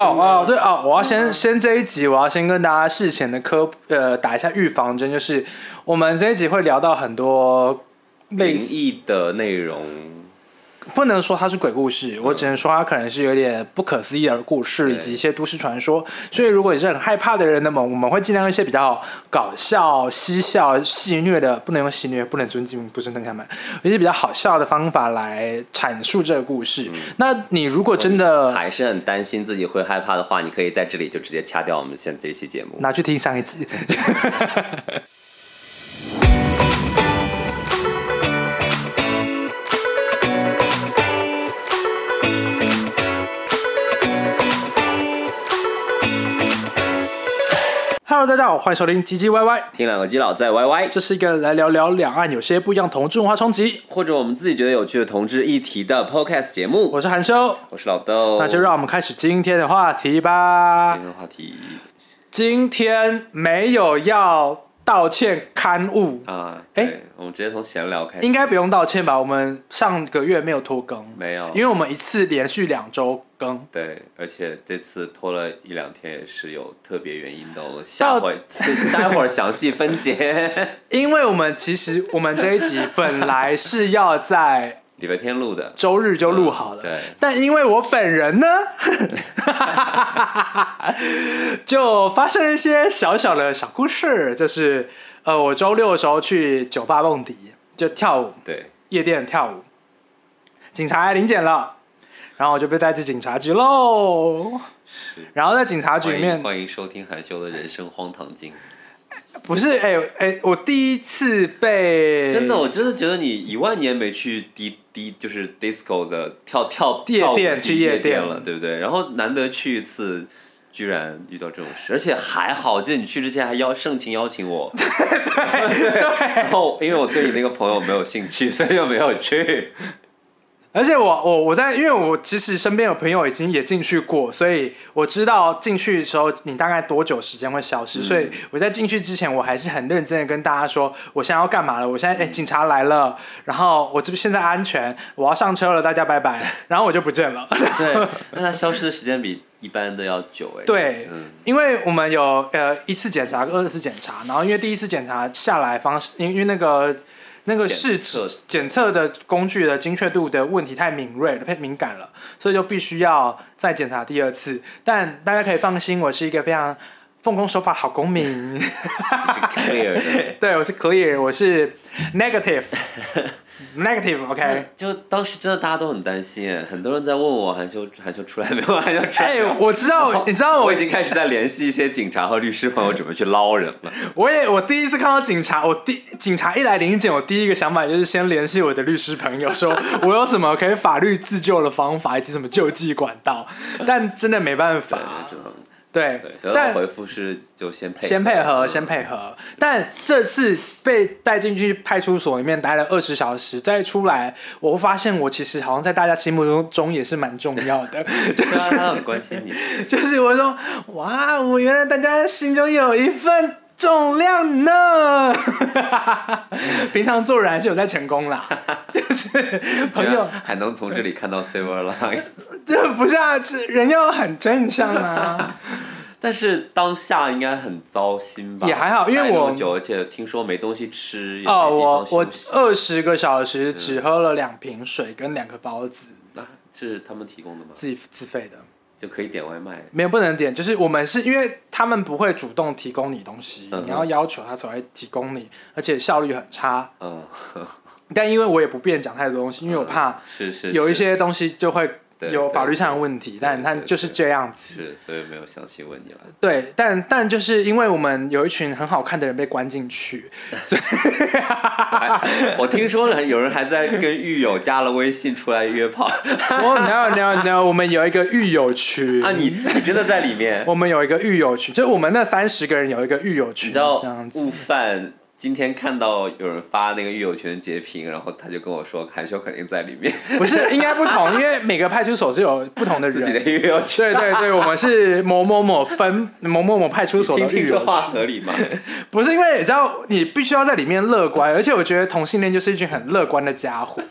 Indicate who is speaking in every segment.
Speaker 1: 哦哦，对哦，我要先先这一集，我要先跟大家事前的科呃打一下预防针，就是我们这一集会聊到很多类
Speaker 2: 灵
Speaker 1: 似，
Speaker 2: 的内容，
Speaker 1: 不能说它是鬼故事，我只能说它可能是有点不可思议的故事，以及一些都市传说。所以如果你是很害怕的人，那么我们会尽量用一些比较搞笑、嬉笑、戏谑的，不能用戏谑，不能尊敬、不尊敬他们，有一些比较好笑的方法来阐述这个故事。那你如果真的
Speaker 2: 还是很担心自己会害怕的话，你可以在这里就直接掐掉我们现在这期节目。
Speaker 1: 拿去听上一集。Hello，大家好，欢迎收听唧唧歪歪，
Speaker 2: 听两个基佬在歪歪
Speaker 1: 这是一个来聊聊两岸有些不一样同志文化冲击。
Speaker 2: 或者我们自己觉得有趣的同志议题的 Podcast 节目。
Speaker 1: 我是韩修，
Speaker 2: 我是老豆，
Speaker 1: 那就让我们开始今天的话题吧
Speaker 2: 今。天的话题
Speaker 1: 今天没有要道歉刊物，
Speaker 2: 啊，
Speaker 1: 哎
Speaker 2: 对，我们直接从闲聊开始。
Speaker 1: 应该不用道歉吧？我们上个月没有拖更，
Speaker 2: 没有，
Speaker 1: 因为我们一次连续两周更。
Speaker 2: 对，而且这次拖了一两天也是有特别原因的哦，下回是待会儿详细分解。
Speaker 1: 因为我们其实我们这一集本来是要在
Speaker 2: 礼拜天录的，
Speaker 1: 周日就录好了，
Speaker 2: 对
Speaker 1: 但因为我本人呢，就发生一些小小的小故事，就是呃，我周六的时候去酒吧蹦迪，就跳舞，
Speaker 2: 对，
Speaker 1: 夜店跳舞，警察来临检了，然后我就被带去警察局喽。
Speaker 2: 是。
Speaker 1: 然后在警察局里面
Speaker 2: 迎，欢迎收听含羞的人生荒唐经。
Speaker 1: 不是哎哎、我第一次被
Speaker 2: 真的，我真的觉得你一万年没去 D D 就是 disco 的跳跳
Speaker 1: 夜
Speaker 2: 跳
Speaker 1: 店去夜
Speaker 2: 夜
Speaker 1: 店
Speaker 2: 了，对不对？然后难得去一次，居然遇到这种事，而且还好，我记得你去之前还邀盛情邀请我，对然后因为我对你那个朋友没有兴趣，所以就没有去。
Speaker 1: 而且我我我在，因为我其实身边有朋友已经也进去过，所以我知道进去的时候你大概多久时间会消失。所以我在进去之前，我还是很认真的跟大家说，我现在要干嘛了。我现在哎、警察来了，然后我这边现在安全，我要上车了，大家拜拜。然后我就不见了。
Speaker 2: 对，那他消失的时间比一般的要久哎。
Speaker 1: 对
Speaker 2: 嗯，
Speaker 1: 因为我们有呃一次检查跟二次检查，然后因为第一次检查下来方式，因因为那个那个试
Speaker 2: 检测
Speaker 1: 检测的工具的精确度的问题太敏锐了，太敏感了，所以就必须要再检查第二次。但大家可以放心，我是一个非常奉公守法好公民。
Speaker 2: 你是 clear 的。
Speaker 1: 对，我是 clear，我是 negative negative，OK、
Speaker 2: 就当时真的大家都很担心哎，很多人在问我韩修韩修出来没有？韩修出来
Speaker 1: 哎、我知道，你知道我
Speaker 2: 我已经开始在联系一些警察和律师朋友，准备去捞人了。
Speaker 1: 我也我第一次看到警察，我第警察一来临检，我第一个想法就是先联系我的律师朋友，说我有什么可以法律自救的方法，以及什么救济管道。但真的没办法，对
Speaker 2: 对，得到
Speaker 1: 但
Speaker 2: 回复是就先配
Speaker 1: 先配合，先配合。但这次被带进去派出所里面待了二十小时，再出来，我会发现我其实好像在大家心目中中也是蛮重要的。
Speaker 2: 对啊，他很关心你。
Speaker 1: 就是我说，哇，我原来大家心中有一份重量呢。平常做人还是有在成功啦，就是朋友，
Speaker 2: 还能从这里看到 silver line，
Speaker 1: 这不是啊，这人要很正向啊。
Speaker 2: 但是当下应该很糟心吧？
Speaker 1: 也还好因为我
Speaker 2: 久，而且听说没东西吃，
Speaker 1: 哦，我我二十个小时只喝了两瓶水跟两个包子，
Speaker 2: 那是他们提供的吗？
Speaker 1: 自己自费的。
Speaker 2: 就可以点外卖。
Speaker 1: 没有不能点，就是我们是因为他们不会主动提供你东西，
Speaker 2: 嗯
Speaker 1: 你要要求他才会提供你，而且效率很差。
Speaker 2: 嗯，
Speaker 1: 但因为我也不便讲太多东西，因为我怕
Speaker 2: 是是
Speaker 1: 有一些东西就会有法律上的问题，但但就是这样子。
Speaker 2: 是，所以没有详细问你了。
Speaker 1: 对，但但就是因为我们有一群很好看的人被关进去，
Speaker 2: 所以我听说了，有人还在跟狱友加了微信出来约炮。
Speaker 1: 哦，no no no，我们有一个狱友区
Speaker 2: 啊，你你真的在里面？
Speaker 1: 我们有一个狱友区，就是我们那三十个人有一个狱友区，
Speaker 2: 你知道。悟饭今天看到有人发那个狱友群截屏，然后他就跟我说，韩修肯定在里面，
Speaker 1: 不是应该不同，因为每个派出所是有不同的
Speaker 2: 自己的
Speaker 1: 人。
Speaker 2: 狱友群。
Speaker 1: 对对对，我们是某某某分某某某派出所的
Speaker 2: 听听这话，合理吗？
Speaker 1: 不是因为你知道，你必须要在里面乐观，而且我觉得同性恋就是一群很乐观的家伙，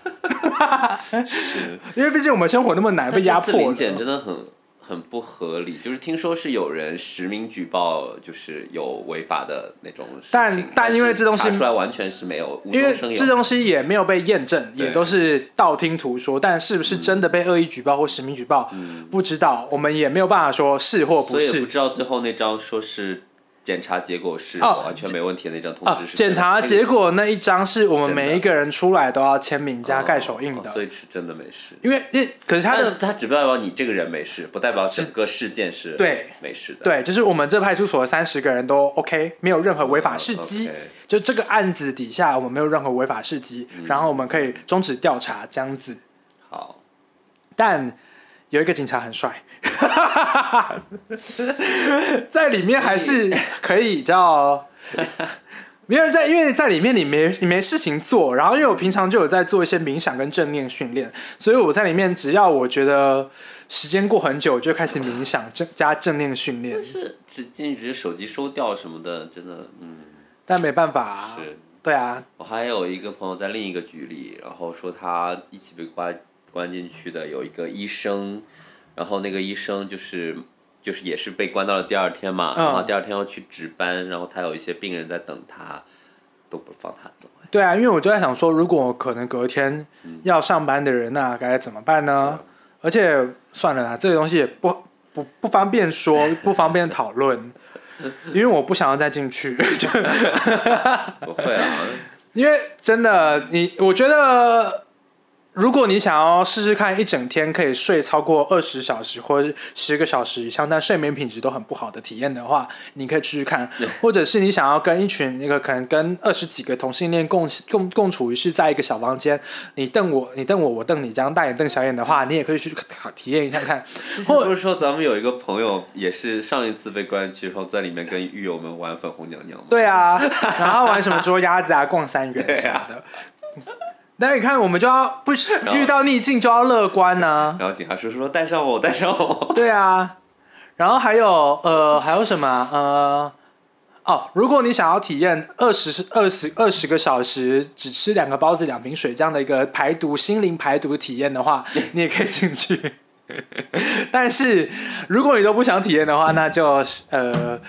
Speaker 2: 是，
Speaker 1: 因为毕竟我们生活那么难，被压迫
Speaker 2: 但这次临检。真的很很不合理。就是听说是有人实名举报，就是有违法的那种事情，
Speaker 1: 但但因为这东西
Speaker 2: 查出来完全是没有
Speaker 1: 因为。这东西也没有被验证，也都是道听途说，但是不是真的被恶意举报或实名举报，不知道，我们也没有办法说是或不
Speaker 2: 所以不。知道最后那张说是检查结果是
Speaker 1: 哦
Speaker 2: 完全没问题的那张通
Speaker 1: 啊
Speaker 2: 知是，
Speaker 1: 检查结果那一张是我们每一个人出来都要签名加
Speaker 2: 哦
Speaker 1: 盖手印的，
Speaker 2: 哦所以是真的没事。
Speaker 1: 因为因可是他
Speaker 2: 他
Speaker 1: 的
Speaker 2: 的他只代表你这个人没事，不代表整个事件是
Speaker 1: 对
Speaker 2: 没事的。
Speaker 1: 对，就是我们这派出所的三十个人都 OK，没有任何违法事迹。
Speaker 2: 哦 OK
Speaker 1: 就这个案子底下，我们没有任何违法事迹，
Speaker 2: 嗯
Speaker 1: 然后我们可以终止调查这样子。
Speaker 2: 好，
Speaker 1: 但有一个警察很帅，在里面还是可以叫。因为在因为在里面你没你没事情做，然后因为我平常就有在做一些冥想跟正念训练，所以我在里面只要我觉得时间过很久，我就开始冥想正加正念训练。
Speaker 2: 但，是只进去手机收掉什么的，真的，嗯，
Speaker 1: 但没办法、啊，
Speaker 2: 是。
Speaker 1: 对啊，
Speaker 2: 我还有一个朋友在另一个局里，然后说他一起被关关进去的有一个医生，然后那个医生就是就是也是被关到了第二天嘛，
Speaker 1: 嗯
Speaker 2: 然后第二天要去值班，然后他有一些病人在等他，都不放他走。
Speaker 1: 对啊，因为我就在想说，如果可能隔天要上班的人那、该怎么办呢？而且算了啦，这个东西也不不不方便说，不方便讨论，因为我不想要再进去。就
Speaker 2: 不会啊，
Speaker 1: 因为真的，你我觉得，如果你想要试试看一整天可以睡超过二十小时或者十个小时以上，但睡眠品质都很不好的体验的话，你可以试试看。或者是你想要跟一群那个可能跟二十几个同性恋共共共处于是在一个小房间，你瞪我，你瞪我，我瞪你，这样大眼瞪小眼的话，你也可以去体验一下看。
Speaker 2: 之前不是说咱们有一个朋友也是上一次被关进去，然后在里面跟狱友们玩粉红娘娘吗？
Speaker 1: 对啊，然后玩什么捉鸭子啊、逛三元 什么的。那你看，我们就要不是遇到逆境就要乐观呢、
Speaker 2: 然后警察叔叔说带上我，带上我。
Speaker 1: 对啊，然后还有呃，还有什么啊呃。哦，如果你想要体验二十二十二十个小时只吃两个包子两瓶水这样的一个排毒心灵排毒体验的话，你也可以进去。但是如果你都不想体验的话，那就呃，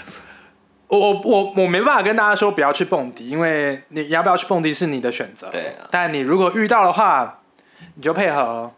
Speaker 1: 我我我我没办法跟大家说不要去蹦迪，因为你要不要去蹦迪是你的选择。
Speaker 2: 对啊
Speaker 1: 但你如果遇到的话，你就配合，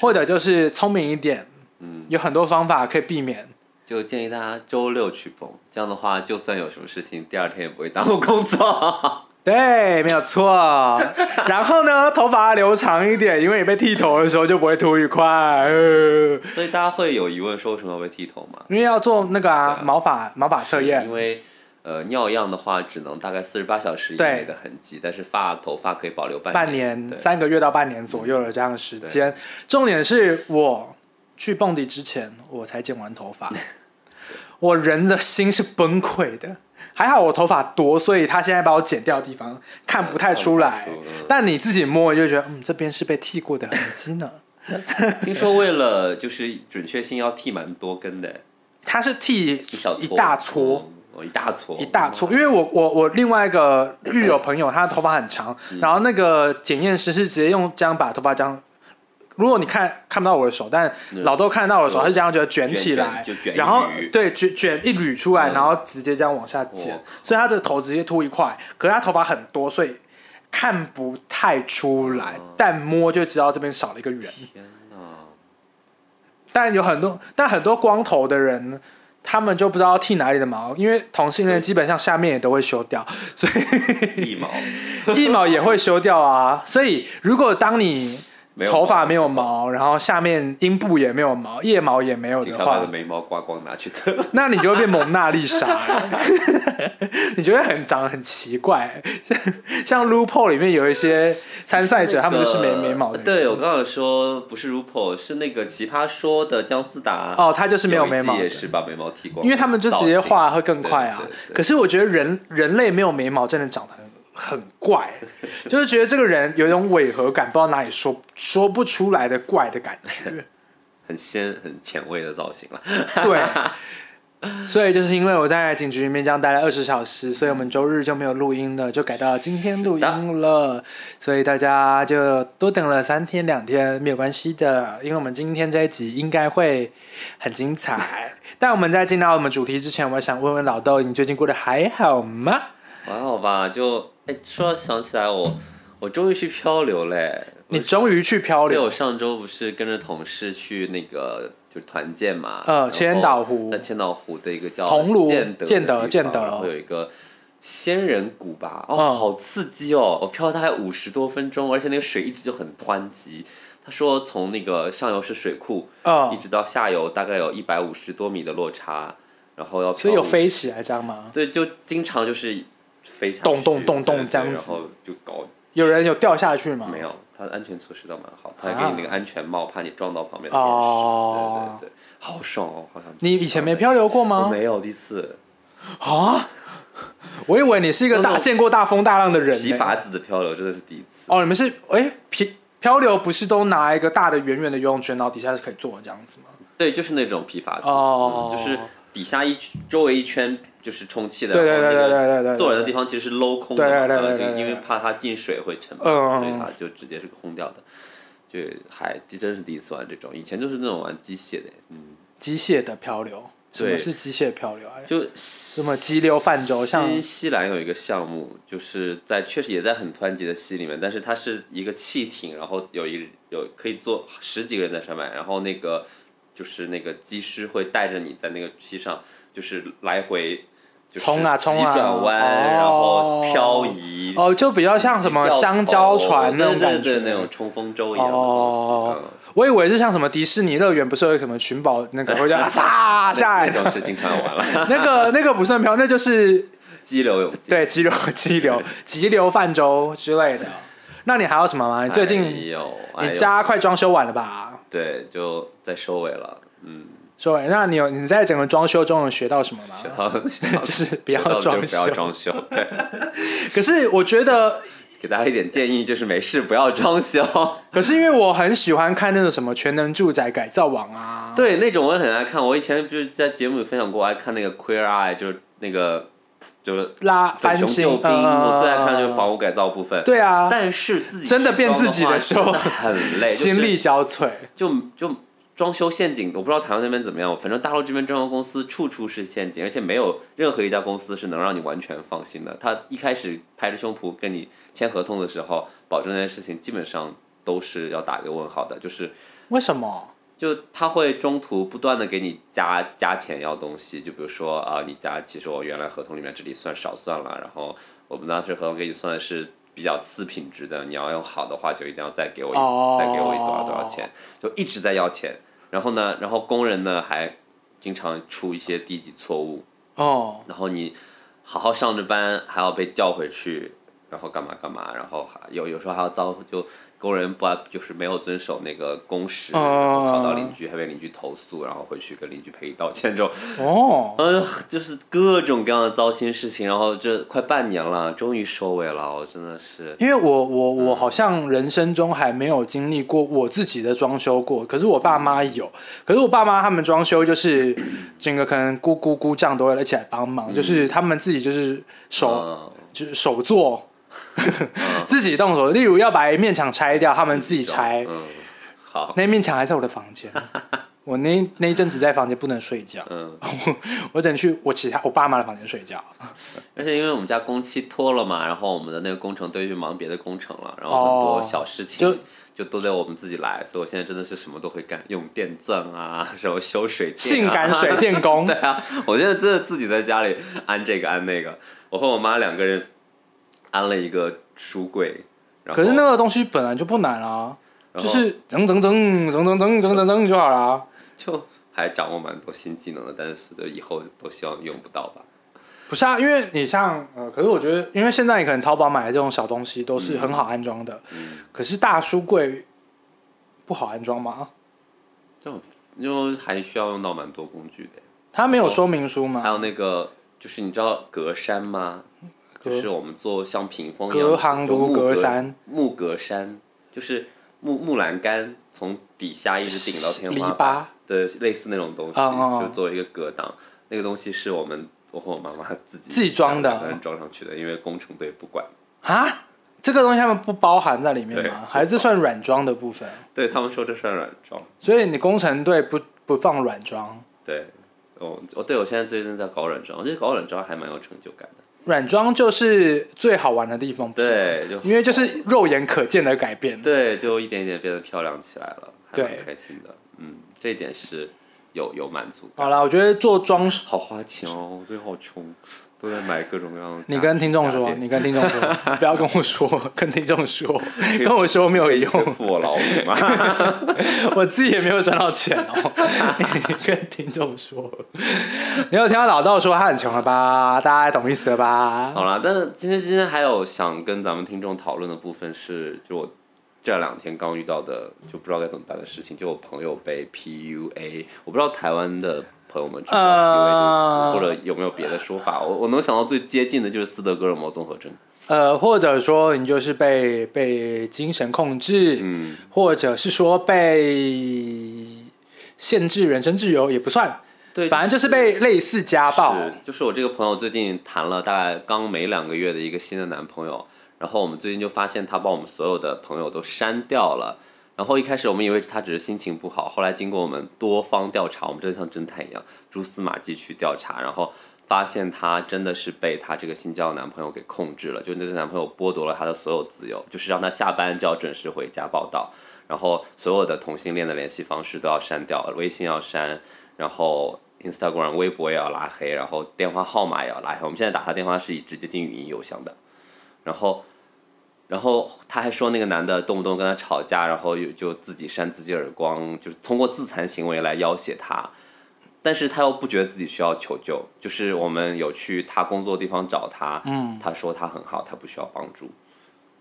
Speaker 1: 或者就是聪明一点，
Speaker 2: 嗯，
Speaker 1: 有很多方法可以避免。
Speaker 2: 就建议大家周六去蹦，这样的话，就算有什么事情，第二天也不会耽误工作。
Speaker 1: 对，没有错。然后呢，头发留长一点，因为你被剃头的时候就不会秃一块。呃
Speaker 2: 所以大家会有疑问说为什么要被剃头吗？
Speaker 1: 因为要做那个啊
Speaker 2: 啊
Speaker 1: 毛发毛发测验
Speaker 2: 因，为呃尿样的话只能大概四十八小时以内的痕迹，但是发头发可以保留半
Speaker 1: 半
Speaker 2: 年。
Speaker 1: 三个月到半年左右的这样的时间。重点是我去蹦迪之前，我才剪完头发，我人的心是崩溃的。还好我头发多，所以他现在把我剪掉的地方看不太出来。但你自己摸你就觉得，嗯，这边是被剃过的痕迹呢。
Speaker 2: 听说为了就是准确性要剃蛮多根的，
Speaker 1: 他是剃
Speaker 2: 一
Speaker 1: 大撮，
Speaker 2: 一大撮，
Speaker 1: 一大撮，因为我我我另外一个狱友朋友，他的头发很长，
Speaker 2: 嗯。
Speaker 1: 然后那个检验师是直接用这样把头发这样。如果你看看不到我的手，但老豆看得到我的手，他是这样觉得卷起来然后对卷卷一缕出来，
Speaker 2: 嗯
Speaker 1: 然后直接这样往下剪
Speaker 2: 哇，
Speaker 1: 所以他的头直接秃一块。可是他头发很多，所以看不太出来，
Speaker 2: 哦
Speaker 1: 但摸就知道这边少了一个圆。
Speaker 2: 天哪！
Speaker 1: 但有很多，但很多光头的人，他们就不知道剃哪里的毛，因为同性恋基本上下面也都会修掉，所以
Speaker 2: 一毛
Speaker 1: 一毛也会修掉啊。所以如果当你头发没有毛，然后下面阴部也没有毛，腋毛也没有的话
Speaker 2: 把的，眉毛刮光拿去测，
Speaker 1: 那你就会变蒙娜丽莎了，你觉得很长得很奇怪。像像 RuPaul 里面有一些参赛者，他们就是没眉毛的。
Speaker 2: 对我刚刚有说不是 RuPaul，是那个奇葩说的姜思达。
Speaker 1: 哦，他就是没有眉毛
Speaker 2: 也是把眉毛剃光，
Speaker 1: 因为他们就直接画会更快啊可是我觉得人人类没有眉毛真的长得很很怪，就是觉得这个人有一种违和感，不知道哪里说说不出来的怪的感觉。
Speaker 2: 很鲜很前卫的造型了。
Speaker 1: 对，所以就是因为我在警局里面这样待了二十小时，所以我们周日就没有录音了，就改到今天录音了。所以大家就多等了三天两天没有关系的，因为我们今天这一集应该会很精彩。但我们在进到我们主题之前，我想问问老豆，你最近过得还好吗？
Speaker 2: 还好吧，就哎，说想起来我我终于去漂流嘞！
Speaker 1: 你终于去漂流？
Speaker 2: 我上周不是跟着同事去那个。就是团建嘛，
Speaker 1: 呃，千岛湖，
Speaker 2: 在千岛湖的一个叫
Speaker 1: 桐庐
Speaker 2: 建德
Speaker 1: 建德建德，
Speaker 2: 然后有一个仙人谷吧，哦，好刺激哦！我漂了大概五十多分钟，而且那个水一直就很湍急。他说从那个上游是水库，一直到下游大概有一百五十多米的落差，然后要
Speaker 1: 所以有飞起来这样吗？
Speaker 2: 对，就经常就是
Speaker 1: 咚咚咚咚这样子，
Speaker 2: 然后就搞。
Speaker 1: 有人有掉下去吗？
Speaker 2: 没有，他的安全措施倒蛮好，他还给你那个安全帽，怕你撞到旁边的岩石。对对对。好爽哦，好像
Speaker 1: 你以前没漂流过吗？
Speaker 2: 没有，第一次
Speaker 1: 啊！我以为你是一个大见过大风大浪的人。
Speaker 2: 皮筏子的漂流真的是第一次
Speaker 1: 哦。你们是哎皮漂流不是都拿一个大的圆圆的游泳圈，然后底下是可以坐这样子吗？
Speaker 2: 对，就是那种皮筏子哦，就是底下一周围一圈就是充气的，
Speaker 1: 对对对对对对。
Speaker 2: 坐人的地方其实是镂空的，对对对，因为怕它进水会沉，所以它就直接是空掉的。就还真是第一次玩这种，以前就是那种玩机械的，嗯，
Speaker 1: 机械的漂流，什么是机械漂流啊？
Speaker 2: 就
Speaker 1: 什么激流泛舟，像
Speaker 2: 新西兰有一个项目，就是在确实也在很湍急的溪里面，但是它是一个汽艇，然后有一有可以坐十几个人在上面，然后那个就是那个机师会带着你在那个溪上，就是来回。
Speaker 1: 冲啊冲啊！
Speaker 2: 转弯，然后漂移。
Speaker 1: 哦，就比较像什么香蕉船那种感
Speaker 2: 觉，那种冲锋舟一样的东西。
Speaker 1: 我以为是像什么迪士尼乐园，不是有什么寻宝那个会叫 啊下来？
Speaker 2: 那种是经常玩了。
Speaker 1: 那个那个不算漂，那就是
Speaker 2: 激流勇
Speaker 1: 对，激流激流急流泛舟之类的。那你还有什么吗？你最近你家快装修完了吧？
Speaker 2: 对，就在收尾了。嗯。
Speaker 1: 说，那你有你在整个装修中有学到什么吗？就是不要装
Speaker 2: 修，不要装修。对。
Speaker 1: 可是我觉得
Speaker 2: 给大家一点建议，就是没事不要装修。
Speaker 1: 可是因为我很喜欢看那种什么全能住宅改造网啊，
Speaker 2: 对，那种我也很爱看。我以前就是在节目里分享过，爱看那个 Queer Eye，就是那个就是
Speaker 1: 拉翻新。我
Speaker 2: 最爱看就是房屋改造部分。
Speaker 1: 对啊。
Speaker 2: 但是自己
Speaker 1: 真的变自己
Speaker 2: 的
Speaker 1: 时候
Speaker 2: 很累，
Speaker 1: 心力交瘁。
Speaker 2: 就就。装修陷阱，我不知道台湾那边怎么样。反正大陆这边装修公司处处是陷阱，而且没有任何一家公司是能让你完全放心的。他一开始拍着胸脯跟你签合同的时候，保证这件事情基本上都是要打一个问号的。就是
Speaker 1: 为什么？
Speaker 2: 就他会中途不断的给你加加钱要东西，就比如说啊，你加其实我原来合同里面这里算少算了，然后我们当时合同给你算的是比较次品质的，你要用好的话就一定要再给我一再给我一多少多少钱，就一直在要钱。然后呢，然后工人呢还经常出一些低级错误哦，然后你好好上着班还要被叫回去，然后干嘛干嘛，然后还有有时候还要遭就。工人不就是没有遵守那个工时，吵到邻居，还被邻居投诉，然后回去跟邻居赔礼道歉，这种哦，嗯，就是各种各样的糟心事情，然后这快半年了，终于收尾了，我真的是，
Speaker 1: 因为我我我好像人生中还没有经历过我自己的装修过，可是我爸妈有，可是我爸妈他们装修就是 整个可能姑姑姑丈都会一起来帮忙，就是他们自己就是手就是手做。自己动手，例如要把一面墙拆掉，他们自己拆。
Speaker 2: 嗯，好，
Speaker 1: 那面墙还在我的房间。我那那一阵子在房间不能睡觉。嗯，我只能去我其他我爸妈的房间睡觉。
Speaker 2: 而且因为我们家工期拖了嘛，然后我们的那个工程队去忙别的工程了，然后很多小事情就就都得我们自己来，所以我现在真的是什么都会干，用电钻啊，什么修水电，
Speaker 1: 性感水电工。
Speaker 2: 对啊，我现在真的自己在家里安这个安那个，我和我妈两个人。安了一个书柜，
Speaker 1: 可是那个东西本来就不难啊，就是整整整整整整整整整就好了，
Speaker 2: 就还掌握蛮多新技能的，但是就以后都希望用不到吧。
Speaker 1: 不是啊，因为你像呃，可是我觉得，因为现在你可能淘宝买的这种小东西都是很好安装的，可是大书柜不好安装吗？
Speaker 2: 这种因为还需要用到蛮多工具的。
Speaker 1: 它没有说明书吗？
Speaker 2: 还有那个，就是你知道格栅吗？就是我们做像屏风一
Speaker 1: 样，
Speaker 2: 就木格
Speaker 1: 栅，
Speaker 2: 木格山就是木木栏杆从底下一直顶到天花板，对，类似那种东西，就作为一个隔挡。那个东西是我们我和我妈妈自己
Speaker 1: 自己装的
Speaker 2: 两个人装上去的，因为工程队不管。
Speaker 1: 啊，这个东西他们不包含在里面
Speaker 2: 对
Speaker 1: 吗？还是算软装的部分？
Speaker 2: 对他们说这算软装。
Speaker 1: 所以你工程队不不放软装，
Speaker 2: 对，哦，我对我现在最近在搞软装，我觉得搞软装还蛮有成就感的。
Speaker 1: 软装就是最好玩的地方，
Speaker 2: 对，就
Speaker 1: 因为就是肉眼可见的改变。
Speaker 2: 对，就一点一点变得漂亮起来了，还蛮
Speaker 1: 对
Speaker 2: 开心的。嗯，这一点是有有满足感。
Speaker 1: 好啦，我觉得做装饰
Speaker 2: 好花钱哦，我最近好穷，都在买各种各样的。
Speaker 1: 你跟听众说，你跟听众说，不要跟我说，跟听众说，跟我说没有用，
Speaker 2: 付我劳务吗？
Speaker 1: 我自己也没有赚到钱哦。你跟听众说，你有听到老道说他很穷了吧？大家懂意思了吧？
Speaker 2: 好了，但是今天今天还有想跟咱们听众讨论的部分是，就我这两天刚遇到的，就不知道该怎么办的事情，就我朋友被 PUA，我不知道台湾的朋友们知道 PUA 这个
Speaker 1: 呃
Speaker 2: 词，或者有没有别的说法？我我能想到最接近的就是斯德哥尔摩综合症。
Speaker 1: 呃，或者说你就是被被精神控制，
Speaker 2: 嗯，
Speaker 1: 或者是说被限制人身自由，也不算，
Speaker 2: 对，
Speaker 1: 反正就是被类似家暴。
Speaker 2: 是，就是我这个朋友最近谈了大概刚没两个月的一个新的男朋友，然后我们最近就发现他把我们所有的朋友都删掉了。然后一开始我们以为他只是心情不好，后来经过我们多方调查，我们真的像侦探一样蛛丝马迹去调查，然后发现他真的是被他这个新交的男朋友给控制了，就那个男朋友剥夺了他的所有自由，就是让他下班就要准时回家报道，然后所有的同性恋的联系方式都要删掉，微信要删，然后 Instagram、微博也要拉黑，然后电话号码也要拉黑。我们现在打他电话是以直接进语音邮箱的，然后，然后他还说那个男的动不动跟他吵架，然后又就自己扇自己耳光，就是通过自残行为来要挟他。但是他又不觉得自己需要求救，就是我们有去他工作的地方找他，
Speaker 1: 嗯，
Speaker 2: 他说他很好，他不需要帮助。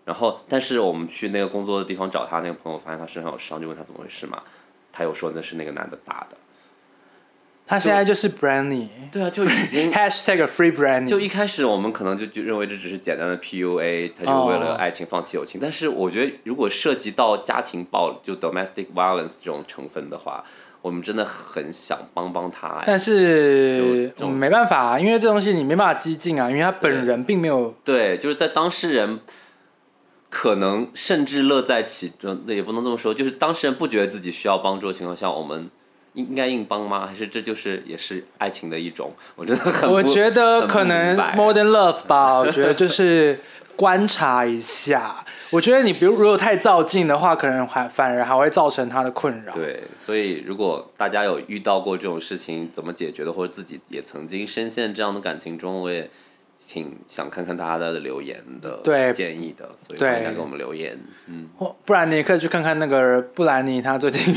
Speaker 2: 然后，但是我们去那个工作的地方找他，那个朋友发现他身上有伤，就问他怎么回事嘛，他又说那是那个男的打的。
Speaker 1: 他现在就是 Brandy。
Speaker 2: 对啊，就已经
Speaker 1: Hashtag Free Brandy，
Speaker 2: 就一开始我们可能就就认为这只是简单的 PUA，他就为了爱情放弃友情。但是我觉得如果涉及到家庭暴力就 domestic violence 这种成分的话，我们真的很想帮帮他哎。
Speaker 1: 但是
Speaker 2: 就就
Speaker 1: 嗯没办法、啊，因为这东西你没办法激进啊，因为他本人并没有。
Speaker 2: 对，就是在当事人可能甚至乐在其中，那也不能这么说，就是当事人不觉得自己需要帮助的情况下，我们应应该硬帮吗？还是这就是也是爱情的一种？我真的很
Speaker 1: 我觉得可能
Speaker 2: more
Speaker 1: than love 吧，我觉得就是观察一下。我觉得你比如如果太照进的话，可能还反而还会造成他的困扰。
Speaker 2: 对，所以如果大家有遇到过这种事情，怎么解决的，或者自己也曾经深陷这样的感情中，我也挺想看看大家的留言的，
Speaker 1: 对
Speaker 2: 建议的，所以
Speaker 1: 对
Speaker 2: 欢迎大家给我们留言。嗯，
Speaker 1: 或不然你也可以去看看那个布兰妮，她最近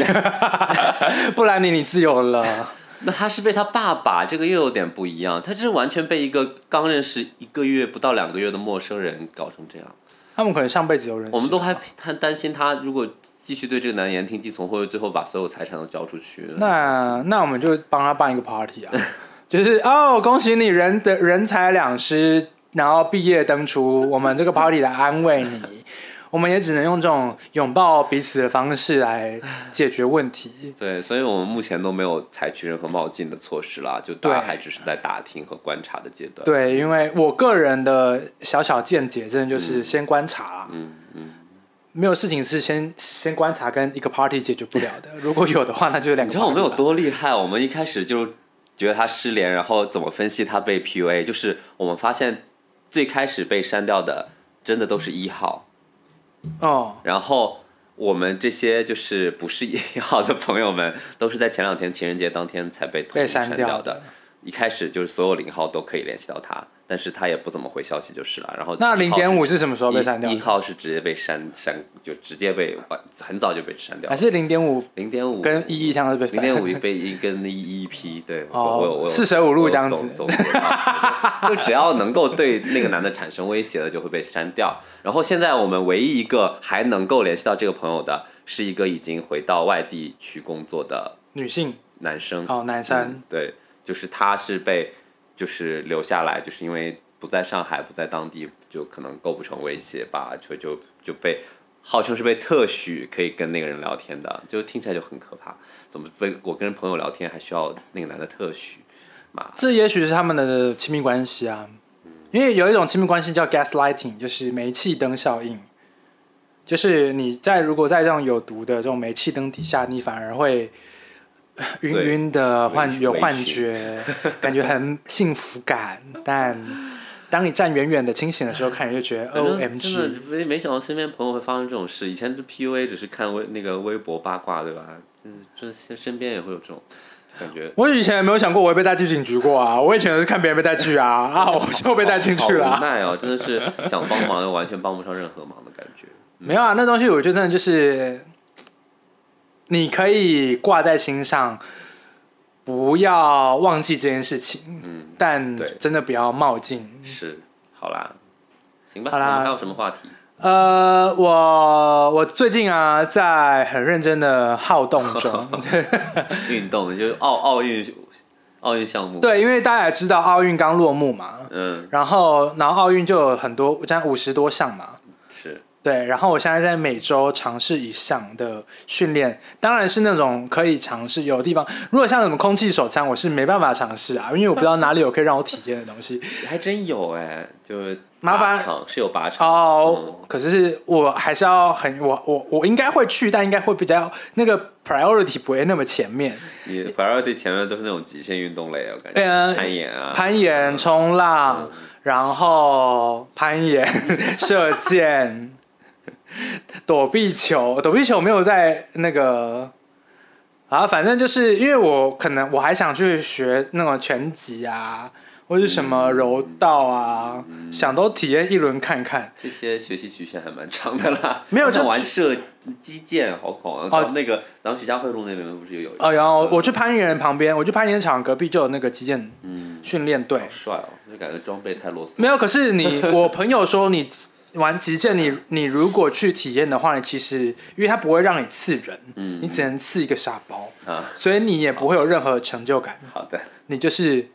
Speaker 1: 布兰妮你自由了。
Speaker 2: 那他是被他爸爸，这个又有点不一样，他这是完全被一个刚认识一个月不到两个月的陌生人搞成这样。
Speaker 1: 他们可能上辈子有人。
Speaker 2: 我们都还他担心他如果继续对这个男言听计从，会不会最后把所有财产都交出去？
Speaker 1: 那那我们就帮他办一个 party 啊，就是哦，恭喜你人的人财两失，然后毕业登出，我们这个 party 来安慰你。我们也只能用这种拥抱彼此的方式来解决问题。
Speaker 2: 对，所以我们目前都没有采取任何冒进的措施啦，就大家还只是在打听和观察的阶段。
Speaker 1: 对，因为我个人的小小见解，真的就是先观察，
Speaker 2: 嗯嗯，
Speaker 1: 没有事情是先先观察跟一个 party 解决不了的。如果有的话，那就是两个。
Speaker 2: 你知道我们有多厉害？我们一开始就觉得他失联，然后怎么分析他被 PUA？就是我们发现最开始被删掉的真的都是一号，
Speaker 1: 哦，
Speaker 2: 然后我们这些就是不是一号的朋友们，都是在前两天情人节当天才被统
Speaker 1: 被
Speaker 2: 删
Speaker 1: 删掉
Speaker 2: 的。一开始就是所有零号都可以联系到他，但是他也不怎么回消息就是了。然后
Speaker 1: 那零点五
Speaker 2: 是
Speaker 1: 是什么时候被删掉的？
Speaker 2: 一一号是直接被删删，就直接被很早就被删掉
Speaker 1: 还。是零点五
Speaker 2: 零点五
Speaker 1: 跟一一相是被
Speaker 2: 零点五被一跟一一批，对，
Speaker 1: 哦
Speaker 2: 我有我
Speaker 1: 四舍五入这样子
Speaker 2: 就只要能够对那个男的产生威胁的，就会被删掉。然后现在我们唯一一个还能够联系到这个朋友的，是一个已经回到外地去工作的
Speaker 1: 女性
Speaker 2: 男生。
Speaker 1: 哦，男生
Speaker 2: 嗯，对，就是他是被就是留下来，就是因为不在上海，不在当地，就可能构不成威胁吧，就就就被号称是被特许可以跟那个人聊天的，就听起来就很可怕。怎么被我跟朋友聊天还需要那个男的特许？妈，
Speaker 1: 这也许是他们的亲密关系啊，因为有一种亲密关系叫 gaslighting，就是煤气灯效应，就是你在如果在这种有毒的这种煤气灯底下，你反而会 晕晕的幻有幻觉，感觉很幸福感，但当你站远远的清醒的时候，看人就觉得
Speaker 2: 反正
Speaker 1: O
Speaker 2: 真的没没想到身边朋友会发生这种事。以前这 PUA 只是看微那个微博八卦，对吧？嗯这身身边也会有这种感觉。
Speaker 1: 我以前也没有想过我会被带去警局过啊，我以前是看别人被带去啊，啊，我就被带进去了
Speaker 2: 无奈哦，真的是想帮忙又完全帮不上任何忙的感觉。
Speaker 1: 没有啊，那东西我觉得真的就是，你可以挂在心上，不要忘记这件事情，
Speaker 2: 嗯，
Speaker 1: 但
Speaker 2: 对
Speaker 1: 真的不要冒进。
Speaker 2: 是，好啦，行吧。
Speaker 1: 好啦
Speaker 2: 还有什么话题？
Speaker 1: 呃，我我最近啊，在很认真的好动中，
Speaker 2: 运动就是奥奥运奥运项目。，
Speaker 1: 对，因为大家也知道奥运刚落幕嘛，
Speaker 2: 嗯，
Speaker 1: 然后然后奥运就有很多，这样五十多项嘛，
Speaker 2: 是，
Speaker 1: 对，然后我现在在每周尝试一项的训练，当然是那种可以尝试有的地方。如果像什么空气手枪，我是没办法尝试啊，因为我不知道哪里有可以让我体验的东西。
Speaker 2: 还真有哎，就是
Speaker 1: 麻烦
Speaker 2: 靶场是有靶场
Speaker 1: 哦，可是我还是要很我我我应该会去，但应该会比较那个 priority 不会那么前面。
Speaker 2: 嗯你 priority 前面都是那种极限运动类啊，我感觉、
Speaker 1: 呃
Speaker 2: 攀岩啊，
Speaker 1: 攀岩、冲浪，然后攀岩、射箭、躲避球，躲避球没有在那个啊，反正就是因为我可能我还想去学那种拳击啊，或是什么柔道啊，想都体验一轮看看。
Speaker 2: 这些学习曲线还蛮长的啦。
Speaker 1: 没有 就
Speaker 2: 玩射击剑，好好啊
Speaker 1: 哦
Speaker 2: 那个咱们徐家汇路那边不是也有？
Speaker 1: 哦，然后我去攀岩旁边，我去攀岩场隔壁就有那个击剑
Speaker 2: 嗯，
Speaker 1: 训练队
Speaker 2: 好，帅哦，就感觉装备太啰嗦。
Speaker 1: 没有，可是你，我朋友说你玩击剑，你你如果去体验的话，你其实因为它不会让你刺人，
Speaker 2: 嗯
Speaker 1: 你只能刺一个沙包，
Speaker 2: 啊，
Speaker 1: 所以你也不会有任何成就感，
Speaker 2: 好的，
Speaker 1: 你就是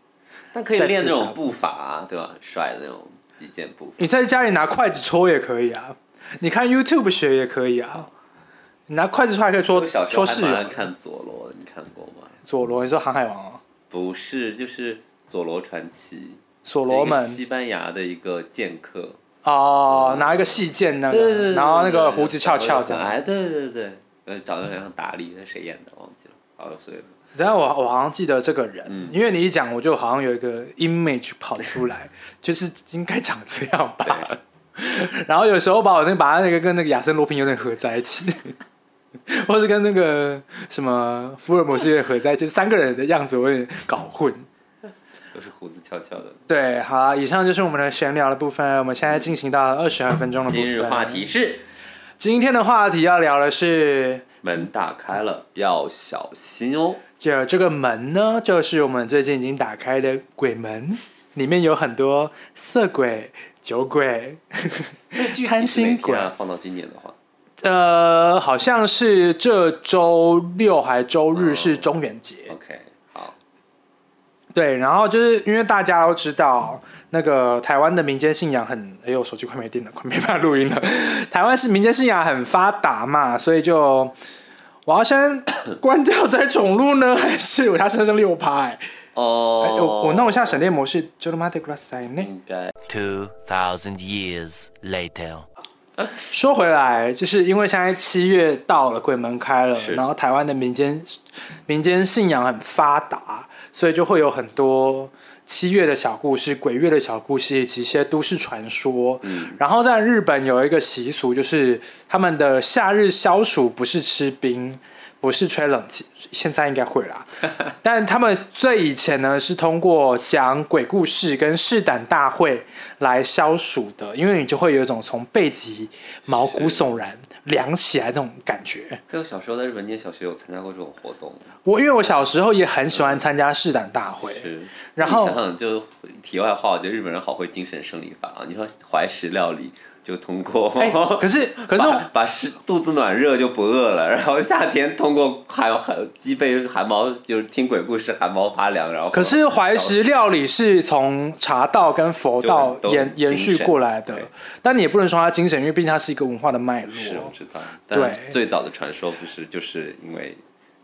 Speaker 2: 但可以练那种步伐啊，对吧？很帅的那种击剑步伐。
Speaker 1: 你在家里拿筷子戳也可以啊，你看 YouTube 学也可以啊，你拿筷子戳还可以戳戳室友。
Speaker 2: 还看佐罗，你看过吗？
Speaker 1: 佐罗，你说航海王啊，
Speaker 2: 不是，就是佐罗传奇，
Speaker 1: 所罗门
Speaker 2: 西班牙的一个剑客。
Speaker 1: 哦，拿一个细剑那个，然后那个胡子翘翘这样。
Speaker 2: 哎，对对对对，呃，长得有点像达利，那谁演的忘记了，好像是。
Speaker 1: 等下我我好像记得这个人，
Speaker 2: 嗯
Speaker 1: 因为你一讲，我就好像有一个 image 跑出来，就是应该长这样吧。然后有时候把我那把他那个跟那个亚森罗平有点合在一起，或是跟那个什么福尔摩斯有点合在一起，三个人的样子我有点搞混。
Speaker 2: 都是胡子翘翘的。
Speaker 1: 对，好啊，以上就是我们的闲聊的部分，我们现在进行到了二十二分钟的部分。
Speaker 2: 今日话题是？
Speaker 1: 今天的话题要聊的是，
Speaker 2: 门打开了，要小心哦。
Speaker 1: 就这个门呢，就是我们最近已经打开的鬼门，里面有很多色鬼、酒鬼，贪心鬼。
Speaker 2: 啊，放到今年的话，
Speaker 1: 呃，好像是这周六还周日是中元节
Speaker 2: ，OK，好，
Speaker 1: 对，然后就是因为大家都知道，那个台湾的民间信仰很，哎呦，手机快没电了，快没办法录音了。台湾是民间信仰很发达嘛，所以就我要先 关掉再重录呢，还是我它剩下六趴？哎、
Speaker 2: 哦
Speaker 1: 哎我我弄一下省电模式，就他妈的 glass 呢。
Speaker 2: 应该
Speaker 3: 2,000 years later.
Speaker 1: 说回来，就是因为现在七月到了，鬼门开了
Speaker 2: 是，
Speaker 1: 然后台湾的民间民间信仰很发达，所以就会有很多七月的小故事、鬼月的小故事以及一些都市传说。
Speaker 2: 嗯
Speaker 1: 然后在日本有一个习俗，就是他们的夏日消暑不是吃冰，不是吹冷气，现在应该会啦。但他们最以前呢是通过讲鬼故事跟试胆大会来消暑的，因为你就会有一种从背脊毛骨悚然、凉起来那种感觉。
Speaker 2: 对，我小时候在日本念小学有参加过这种活动，
Speaker 1: 我因为我小时候也很喜欢参加试胆大会，
Speaker 2: 是。
Speaker 1: 然后
Speaker 2: 想想，就题外话，我觉得日本人好会精神生理法啊！你说怀石料理就通过，
Speaker 1: 哎、可是可是
Speaker 2: 把把食肚子暖热就不饿了，然后夏天通过寒寒脊背寒毛，就是听鬼故事寒毛发凉，然后
Speaker 1: 可是怀石料理是从茶道跟佛道延延续过来的，但你也不能说它精神，因为毕竟它是一个文化的脉络。
Speaker 2: 是我。知道，但
Speaker 1: 对。
Speaker 2: 最早的传说不是就是因为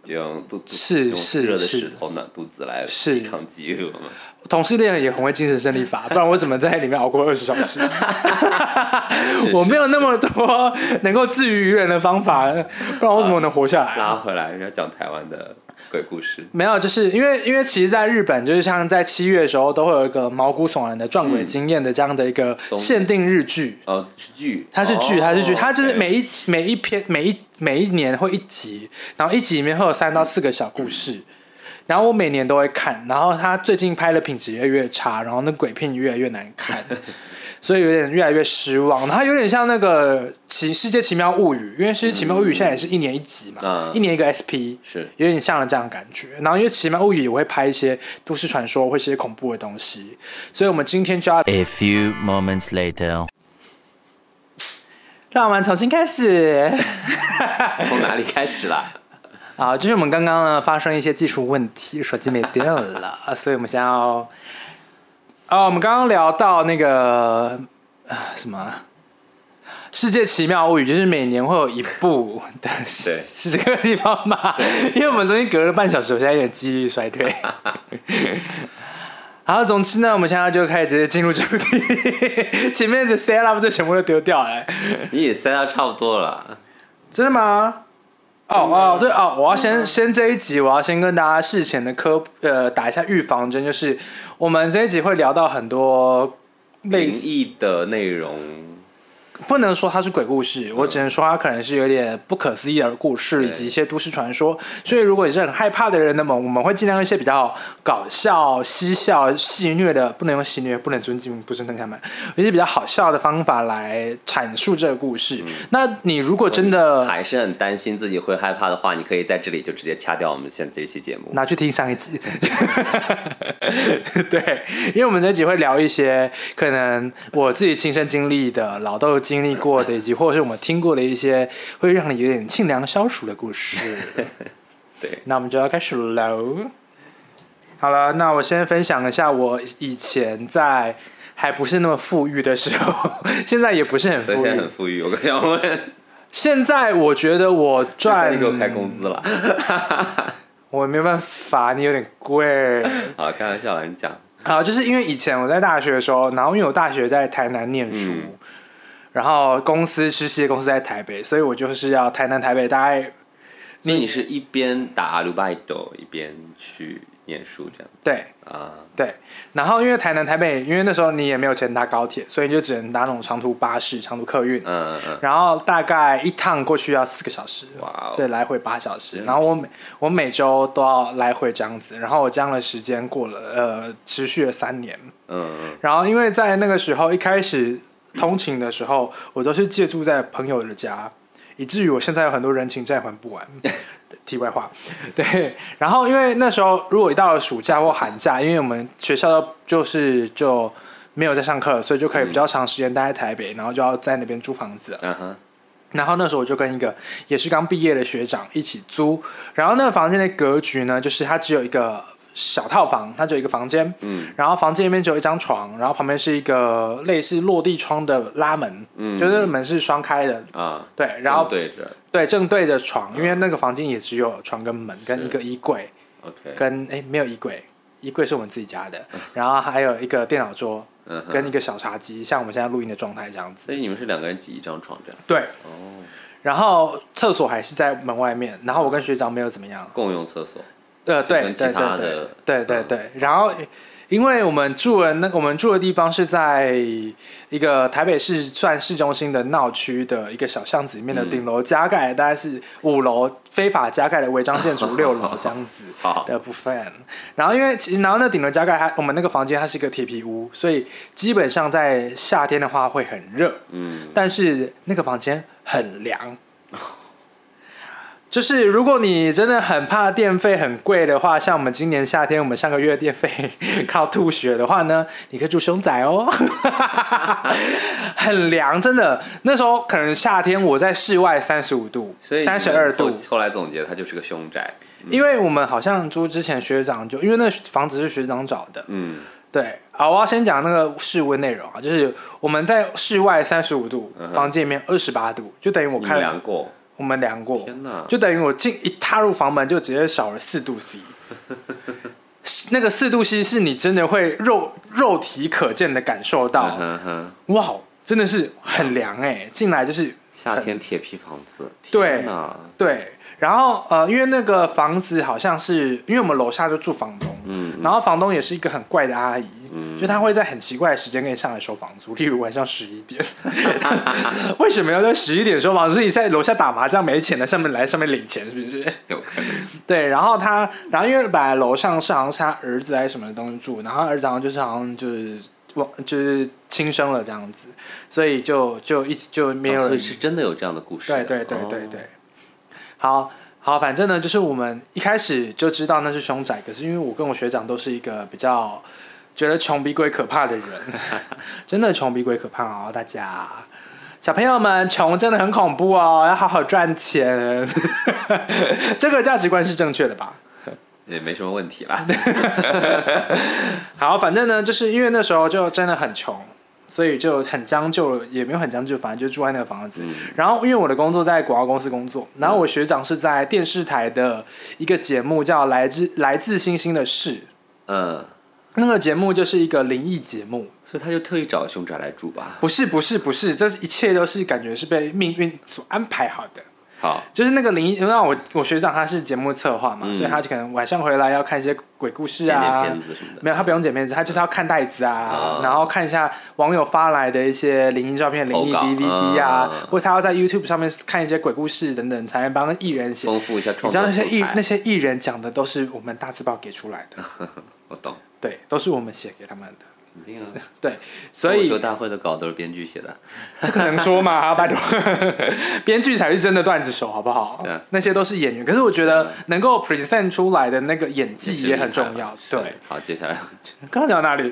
Speaker 2: 就用肚是
Speaker 1: 是
Speaker 2: 用热的石头暖肚子来
Speaker 1: 是
Speaker 2: 抵抗饥饿嘛。
Speaker 1: 同事恋也很会精神胜利法，不然我怎么在里面熬过二十小时？我没有那么多能够自娱于人的方法，不然我怎么能活下来？
Speaker 2: 拉回来要讲台湾的鬼故事，
Speaker 1: 没有，就是因为因为其实，在日本，就是像在七月的时候，都会有一个毛骨悚然的撞鬼经验的这样的一个限定日剧。
Speaker 2: 哦，是剧，
Speaker 1: 它是剧，
Speaker 2: 哦
Speaker 1: 它是剧，它就是每一每一篇每一每一年会一集，然后一集里面会有三到四个小故事，然后我每年都会看，然后他最近拍的品质越来越差，然后那鬼片越来越难看，所以有点越来越失望。它有点像那个奇世界奇妙物语，因为世界奇妙物语现在也是一年一集嘛，
Speaker 2: 嗯
Speaker 1: 一年一个 SP，
Speaker 2: 是
Speaker 1: 有点像了这样的感觉。然后因为奇妙物语也会拍一些都市传说，会一些恐怖的东西，所以我们今天就要
Speaker 3: A few moments later.
Speaker 1: 让我们重新开始。
Speaker 2: 从哪里开始啦？
Speaker 1: 啊，就是我们刚刚呢发生一些技术问题，手机没电了，所以我们现在要，哦，我们刚刚聊到那个啊什么啊《世界奇妙物语》，就是每年会有一部的，
Speaker 2: 对
Speaker 1: 是这个地方吗？因为我们中间隔了半小时，我现在有点记忆力衰退。好，总之呢，我们现在就开始直接进入主题，前面的 set up 就全部都丢掉了。
Speaker 2: 你也塞到差不多了，
Speaker 1: 真的吗？哦哦，对哦，我要先先这一集，我要先跟大家事前的科呃打一下预防针，就是我们这一集会聊到很多类似，
Speaker 2: 的内容，
Speaker 1: 不能说它是鬼故事，我只能说它可能是有点不可思议的故事，以及一些都市传说。所以如果你是很害怕的人，那么我们会尽量用一些比较搞笑、嬉笑、戏谑的，不能用戏谑，不能尊敬、不尊敬他们，有一些比较好笑的方法来阐述这个故事。那你如果真的
Speaker 2: 还是很担心自己会害怕的话，你可以在这里就直接掐掉我们现在这期节目。
Speaker 1: 拿去听上一集。对，因为我们这一集会聊一些可能我自己亲身经历的、老豆经历过的，以及或者是我们听过的一些会让你有点沁凉消暑的故事。
Speaker 2: 对，
Speaker 1: 那我们就要开始喽。好了，那我先分享一下我以前在还不是那么富裕的时候，现在也不是很富裕
Speaker 2: 现在很。富裕。我刚想问，
Speaker 1: 现在我觉得我赚
Speaker 2: 你给我开工资了？
Speaker 1: 我没办法，你有点贵。
Speaker 2: 好，开玩笑啦，你讲。
Speaker 1: 啊，就是因为以前我在大学的时候，然后因为我大学在台南念书，
Speaker 2: 嗯
Speaker 1: 然后公司实习的公司在台北，所以我就是要台南台北大概
Speaker 2: 所以你是一边打阿鲁拜斗一边去念书这样
Speaker 1: 对
Speaker 2: 啊？
Speaker 1: 对，然后因为台南台北，因为那时候你也没有钱搭高铁，所以你就只能搭那种长途巴士、长途客运。
Speaker 2: 嗯嗯嗯，
Speaker 1: 然后大概一趟过去要四个小时，
Speaker 2: 哇哦
Speaker 1: 所以来回八小时。然后我每我每周都要来回这样子，然后我这样的时间过了呃持续了三年。
Speaker 2: 嗯嗯
Speaker 1: 然后因为在那个时候一开始通勤的时候，我都是借住在朋友的家，以至于我现在有很多人情债还不完。题外话，对。然后因为那时候如果一到了暑假或寒假，因为我们学校就是就没有在上课，所以就可以比较长时间待在台北，然后就要在那边租房子。
Speaker 2: 嗯哼，
Speaker 1: 然后那时候我就跟一个也是刚毕业的学长一起租，然后那个房间的格局呢，就是它只有一个小套房，它只有一个房间，
Speaker 2: 嗯。
Speaker 1: 然后房间里面只有一张床，然后旁边是一个类似落地窗的拉门，
Speaker 2: 嗯。
Speaker 1: 就是那个门是双开的，
Speaker 2: 啊，
Speaker 1: 对，然后
Speaker 2: 对着。
Speaker 1: 对正对着床，因为那个房间也只有床跟门跟一个衣柜
Speaker 2: ，，OK，
Speaker 1: 跟哎没有衣柜，衣柜是我们自己家的，然后还有一个电脑桌
Speaker 2: 嗯，
Speaker 1: 跟一个小茶几，像我们现在录音的状态这样子，
Speaker 2: 所以你们是两个人挤一张床这样？
Speaker 1: 对，
Speaker 2: 哦，
Speaker 1: 然后厕所还是在门外面，然后我跟学长没有怎么样。
Speaker 2: 共用厕所。
Speaker 1: 呃，对对对对对对对。然后，因为我们住的那我们住的地方是在一个台北市算市中心的闹区的一个小巷子里面的
Speaker 2: 嗯
Speaker 1: 顶楼加盖，大概是五楼非法加盖的违章建筑六楼这样子 的部分。然后因为其实然后那顶楼加盖它我们那个房间它是一个铁皮屋，所以基本上在夏天的话会很热。
Speaker 2: 嗯，
Speaker 1: 但是那个房间很凉。就是如果你真的很怕电费很贵的话，像我们今年夏天我们上个月电费 靠吐血的话呢，你可以住凶宅哦，很凉，真的。那时候可能夏天我在室外三十五度
Speaker 2: 所以，
Speaker 1: 三十二度。
Speaker 2: 后，后来总结它就是个凶宅。
Speaker 1: 因为我们好像租之前学长就因为那房子是学长找的，
Speaker 2: 嗯，
Speaker 1: 对，好，我要先讲那个室温内容啊，就是我们在室外三十五度，
Speaker 2: 嗯
Speaker 1: 房间里面二十八度，就等于我
Speaker 2: 你
Speaker 1: 开了
Speaker 2: 们量过？
Speaker 1: 我我们量过，
Speaker 2: 天哪！
Speaker 1: 就等于我进一踏入房门就直接少了四度 C。那个四度 C 是你真的会肉肉体可见的感受到，
Speaker 2: 嗯哼，
Speaker 1: 哇，真的是很凉哎、进来就是
Speaker 2: 夏天铁皮房子，
Speaker 1: 对，对，然后呃，因为那个房子好像是因为我们楼下就住房东，
Speaker 2: 嗯，
Speaker 1: 然后房东也是一个很怪的阿姨，
Speaker 2: 嗯
Speaker 1: 就她会在很奇怪的时间跟你上来收房租，例如晚上十一点。为什么要在十一点收房租？是你在楼下打麻将没钱了，上面来上面领钱是不是？
Speaker 2: 有可能，
Speaker 1: 对，然后他，然后因为本来楼上是好像是他儿子还是什么东西住，然后儿子好像就是好像就是忘就是轻生了这样子，所以就就一直就没有人
Speaker 2: 哦所以是真的有这样的故事啊，
Speaker 1: 对对对对
Speaker 2: 哦
Speaker 1: 对，好好，反正呢，就是我们一开始就知道那是凶宅，可是因为我跟我学长都是一个比较觉得穷比鬼可怕的人，真的穷比鬼可怕哦，大家。小朋友们，穷真的很恐怖哦，要好好赚钱。这个价值观是正确的吧？
Speaker 2: 也没什么问题啦。
Speaker 1: 好，反正呢，就是因为那时候就真的很穷，所以就很将就，也没有很将就，反正就住在那个房子。
Speaker 2: 嗯
Speaker 1: 然后因为我的工作在广告公司工作，然后我学长是在电视台的一个节目叫《来自来自星星的事》，
Speaker 2: 嗯，
Speaker 1: 那个节目就是一个灵异节目。
Speaker 2: 所以他就特意找凶宅来住吧。
Speaker 1: 不是不是不是，这一切都是感觉是被命运所安排好的。
Speaker 2: 好，
Speaker 1: 就是那个灵异，因为我我学长他是节目策划嘛，
Speaker 2: 嗯。
Speaker 1: 所以他就可能晚上回来要看一些鬼故事
Speaker 2: 剪
Speaker 1: 啊，
Speaker 2: 点片子什么的。
Speaker 1: 没有，他不用剪片子，他就是要看袋子啊，
Speaker 2: 啊。
Speaker 1: 然后看一下网友发来的一些灵异照片、灵异
Speaker 2: 投稿
Speaker 1: DVD 啊，
Speaker 2: 嗯
Speaker 1: 或者他要在 YouTube 上面看一些鬼故事等等，才能帮艺人写。
Speaker 2: 丰富一下
Speaker 1: 你
Speaker 2: 创作
Speaker 1: 知道那些艺
Speaker 2: 素材
Speaker 1: 那些艺人讲的都是我们大字报给出来的，
Speaker 2: 我懂，
Speaker 1: 对，都是我们写给他们的，
Speaker 2: 肯定啊。
Speaker 1: 对，所以
Speaker 2: 脱口秀大会的稿都是编剧写的。
Speaker 1: 这可能说嘛，拜托，编剧才是真的段子手，好不好
Speaker 2: 对？
Speaker 1: 那些都是演员，可是我觉得能够 present 出来的那个演技也很重要。对，，
Speaker 2: 好，接下来，
Speaker 1: 刚刚讲到哪里？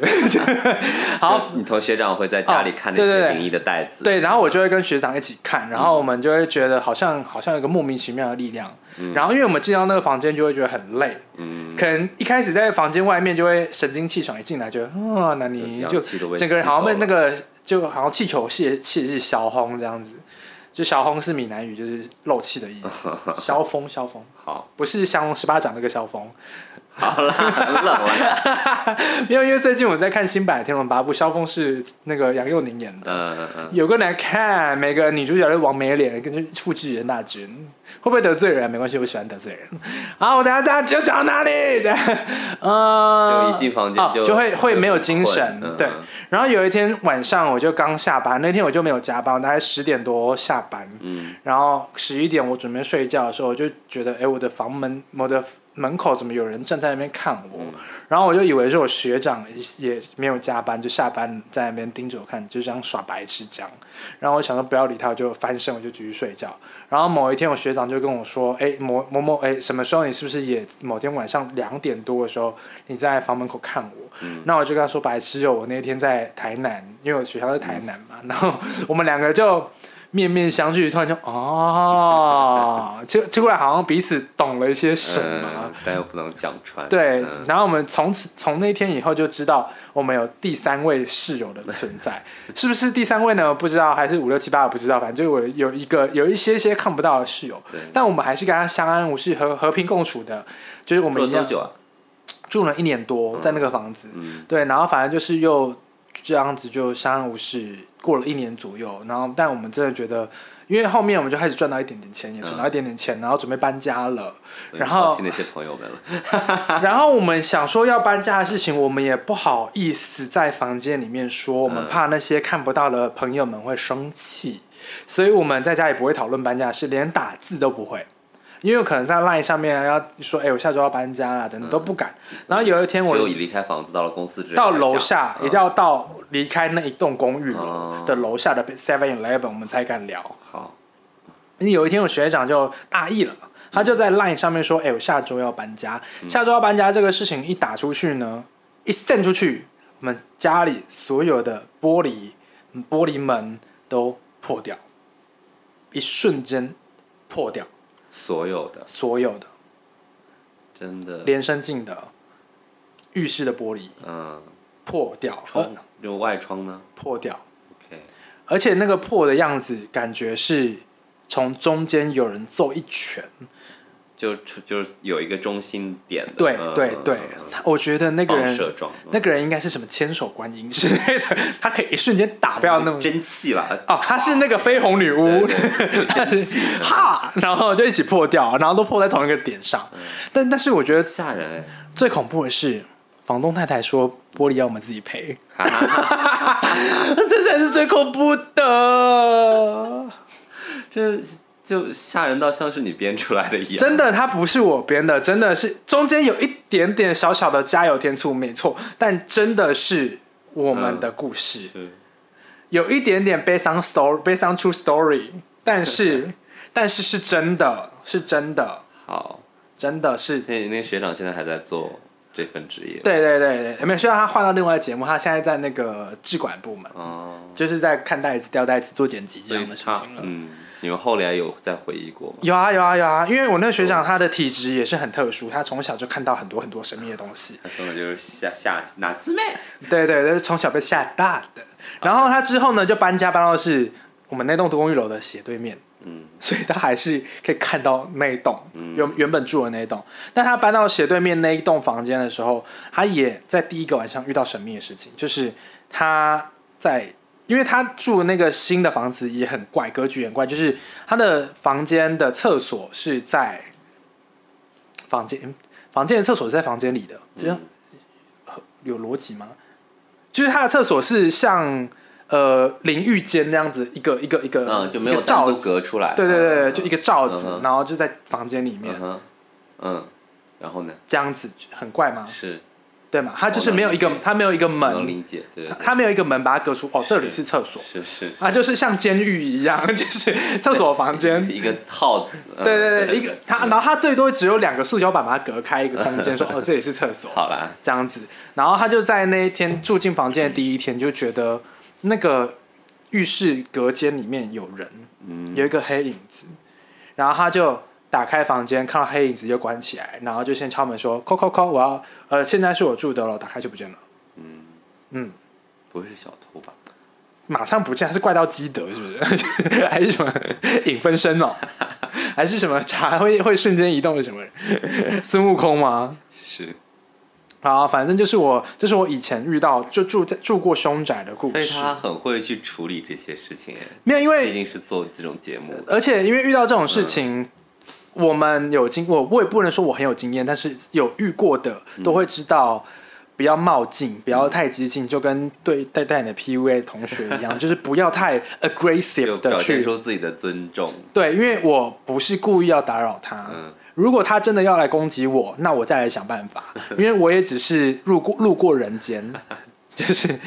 Speaker 1: 好，
Speaker 2: 你同学长会在家里
Speaker 1: 哦
Speaker 2: 看那些灵异的袋子。
Speaker 1: 对，然后我就会跟学长一起看，然后我们就会觉得好像好像有个莫名其妙的力量。然后因为我们进到那个房间就会觉得很累，
Speaker 2: 嗯，
Speaker 1: 可能一开始在房间外面就会神清气爽，一进来就啊，那你就整个人好像被那个就好像气球泄气是小轰这样子。就小轰是闽南语，就是漏气的意思。消风，消风，
Speaker 2: 好，
Speaker 1: 不是降龙十八掌那个萧峰。
Speaker 2: 好啦，很冷了。
Speaker 1: 因为因为最近我在看新版的《天龙八部》，萧峰是那个杨佑宁演的。
Speaker 2: 嗯嗯嗯，
Speaker 1: 有个难看，每个女主角都王美脸，跟复制人大军，会不会得罪人？没关系，我喜欢得罪人。好，我等下大家就讲到哪里？呃，
Speaker 2: 就一进房间就
Speaker 1: 哦就会会没有精神对
Speaker 2: 嗯。
Speaker 1: 然后有一天晚上，我就刚下班，那天我就没有加班，我大概十点多下班，
Speaker 2: 嗯，
Speaker 1: 然后十一点我准备睡觉的时候，我就觉得，哎，我的房门，我的门口怎么有人站在那边看我？
Speaker 2: 嗯
Speaker 1: 然后我就以为是我学长也没有加班，就下班在那边盯着我看，就这样耍白痴这样。然后我想说不要理他，我就翻身，我就继续睡觉。然后某一天，我学长就跟我说：“哎，某某某，哎，什么时候你是不是也某天晚上两点多的时候你在房门口看我？”
Speaker 2: 嗯
Speaker 1: 那我就跟他说：“白痴哦，我那天在台南，因为我学校在台南嘛。然后我们两个就面面相觑，突然就哦，就突然好像彼此懂了一些什么。
Speaker 2: 嗯但又不能讲穿。
Speaker 1: 对，
Speaker 2: 嗯
Speaker 1: 然后我们从此从那天以后就知道我们有第三位室友的存在，是不是第三位呢？不知道，还是五六七八我不知道，反正就我有一个有一些些看不到的室友，但我们还是跟他相安无事、和和平共处的，就是我们一样
Speaker 2: 住了多久啊？
Speaker 1: 住了一年多在那个房子，
Speaker 2: 嗯
Speaker 1: 对，然后反正就是又这样子就相安无事，过了一年左右，然后但我们真的觉得，因为后面我们就开始赚到一点点钱，也存到一点点钱，然后准备搬家了，然后
Speaker 2: 那些朋友们了。
Speaker 1: 然后我们想说要搬家的事情，我们也不好意思在房间里面说，我们怕那些看不到的朋友们会生气，所以我们在家也不会讨论搬家的事，连打字都不会。因为可能在 LINE 上面要说，哎、我下周要搬家了，等等都不敢。然后有一天我
Speaker 2: 只有离开房子到了公司之后
Speaker 1: 到楼下，
Speaker 2: 嗯。
Speaker 1: 一定要到离开那一栋公寓楼
Speaker 2: 哦。
Speaker 1: 的楼下的 Seven Eleven，我们才敢聊。
Speaker 2: 好，
Speaker 1: 因为有一天我学长就大意了，他就在 LINE 上面说：“哎、我下周要搬家，下周要搬家这个事情一打出去呢，一 send 出去，我们家里所有的玻璃玻璃门都破掉，一瞬间破掉，
Speaker 2: 所有的。
Speaker 1: 所有的。
Speaker 2: 真的，
Speaker 1: 连身镜的。浴室的玻璃。
Speaker 2: 嗯，
Speaker 1: 破掉，
Speaker 2: 窗
Speaker 1: 呃
Speaker 2: 有外窗呢？
Speaker 1: 破掉。
Speaker 2: ”？OK，
Speaker 1: 而且那个破的样子，感觉是从中间有人揍一拳。
Speaker 2: 就出就是有一个中心点的，
Speaker 1: 对
Speaker 2: 嗯
Speaker 1: 对对，我觉得那个人，那个人应该是什么千手观音之类的，他可以一瞬间打掉那种。
Speaker 2: 真气了，
Speaker 1: 哦，他是那个绯红女巫，
Speaker 2: 真气，
Speaker 1: 哈，然后就一起破掉，然后都破在同一个点上。
Speaker 2: 嗯。
Speaker 1: 但但是我觉得
Speaker 2: 吓人。哎，
Speaker 1: 最恐怖的是，房东太太说玻璃要我们自己赔，这才是最恐怖的。
Speaker 2: 这就吓人到像是你编出来的一样，
Speaker 1: 真的，它不是我编的，真的是中间有一点点小小的加油添醋，没错，但真的是我们的故事，
Speaker 2: 是。
Speaker 1: 有一点点 based on story based on true story，但是 但是是真的，是真的，
Speaker 2: 好。
Speaker 1: 真的是。
Speaker 2: 那那个学长现在还在做这份职业，
Speaker 1: 对对对对，没有，虽然他换到另外的节目，他现在在那个制管部门，
Speaker 2: 哦，
Speaker 1: 就是在看袋子、吊袋子、做剪辑这样的事
Speaker 2: 他
Speaker 1: 情了。
Speaker 2: 嗯，你们后来有再回忆过吗？
Speaker 1: 有啊有啊有啊，因为我那个学长他的体质也是很特殊，他从小就看到很多很多神秘的东西。
Speaker 2: 他说的就是下下哪只妹，
Speaker 1: 对对从小被吓大的。然后他之后呢，就搬家搬到是我们那栋公寓楼的斜对面，
Speaker 2: 嗯，
Speaker 1: 所以他还是可以看到那一栋原原本住的那一栋。但他搬到斜对面那一栋房间的时候，他也在第一个晚上遇到神秘的事情，就是他在。因为他住的那个新的房子也很怪，格局也很怪，就是他的房间的厕所是在房间，嗯房间的厕所是在房间里的，这样有逻辑吗？就是他的厕所是像呃淋浴间那样子，一个一个一个，
Speaker 2: 嗯，就没有
Speaker 1: 罩子，
Speaker 2: 隔出来，
Speaker 1: 对对对，
Speaker 2: 嗯
Speaker 1: 就一个罩子，
Speaker 2: 嗯
Speaker 1: 然后就在房间里面
Speaker 2: 嗯，嗯，然后呢？
Speaker 1: 这样子，很怪吗？
Speaker 2: 是
Speaker 1: 对嘛？他就是没有一个他没有一个
Speaker 2: 能
Speaker 1: 门，
Speaker 2: 理解，对对对，
Speaker 1: 他没有一个门把它隔出，哦，这里是厕所。
Speaker 2: 是是
Speaker 1: 啊，就是像监狱一样，就是厕所房间，
Speaker 2: 一个套子，嗯
Speaker 1: 对对对，一个他，然后他最多只有两个塑胶板把它隔开一个空间，说 哦这里是厕所。
Speaker 2: 好啦，
Speaker 1: 这样子。然后他就在那一天住进房间的第一天，就觉得那个浴室隔间里面有人，
Speaker 2: 嗯，
Speaker 1: 有一个黑影子。然后他就打开房间，看到黑影子就关起来，然后就先敲门说：“扣扣扣，我要呃，现在是我住的了。”打开就不见了，嗯，
Speaker 2: 不会是小偷吧？
Speaker 1: 马上不见，是怪盗基德是不是？还是什么 影分身哦？还是什么茶会会瞬间移动的什么人？孙悟空吗？
Speaker 2: 是，
Speaker 1: 好，反正就是我，这是我以前遇到就住在住过凶宅的故事。
Speaker 2: 所以他很会去处理这些事情，哎，
Speaker 1: 没有，因为
Speaker 2: 毕
Speaker 1: 为
Speaker 2: 竟是做这种节目，
Speaker 1: 而且因为遇到这种事情，我们有经过，我也不能说我很有经验，但是有遇过的都会知道。不要冒进，不要太激进，就跟对待待你的 PUA 同学一样，就是不要太 aggressive 的
Speaker 2: 表现
Speaker 1: 去
Speaker 2: 出自己的尊重，
Speaker 1: 对，因为我不是故意要打扰他。
Speaker 2: 嗯
Speaker 1: 如果他真的要来攻击我，那我再来想办法，因为我也只是路过路过人间，就是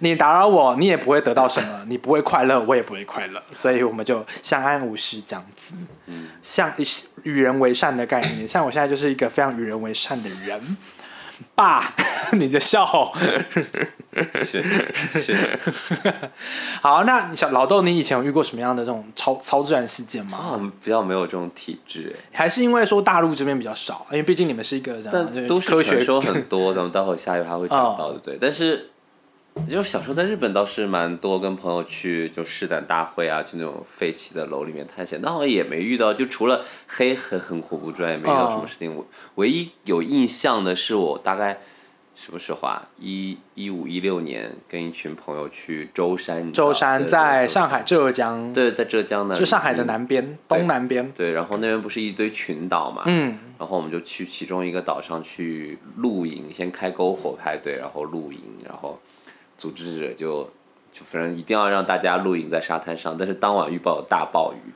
Speaker 1: 你打扰我，你也不会得到什么，你不会快乐，我也不会快乐，所以我们就相安无事这样子，
Speaker 2: 嗯
Speaker 1: 像与人为善的概念。像我现在就是一个非常与人为善的人。爸，你的笑
Speaker 2: 是是
Speaker 1: 好。那你小老豆，你以前有遇过什么样的这种超超自然事件吗？
Speaker 2: 啊，我们比较没有这种体质，哎，
Speaker 1: 还是因为说大陆这边比较少，因为毕竟你们是一个这样
Speaker 2: 但都市
Speaker 1: 科学
Speaker 2: 传说 很多，咱们待会下一趴会讲到，对不对？但是就是小时候在日本倒是蛮多，跟朋友去就试胆大会啊，去那种废弃的楼里面探险，但好像也没遇到，就除了黑很很恐怖之外，也没遇到什么事情。我唯一有印象的是我大概。什么时候啊？一一五一六年，跟一群朋友去舟山，
Speaker 1: 舟山在上海、浙江，
Speaker 2: 对，在浙江的，
Speaker 1: 是上海的南边、东南边。
Speaker 2: 对，然后那边不是一堆群岛嘛，
Speaker 1: 嗯，
Speaker 2: 然后我们就去其中一个岛上去露营，先开篝火派对，然后露营，然后组织者就就反正一定要让大家露营在沙滩上，但是当晚预报有大暴雨，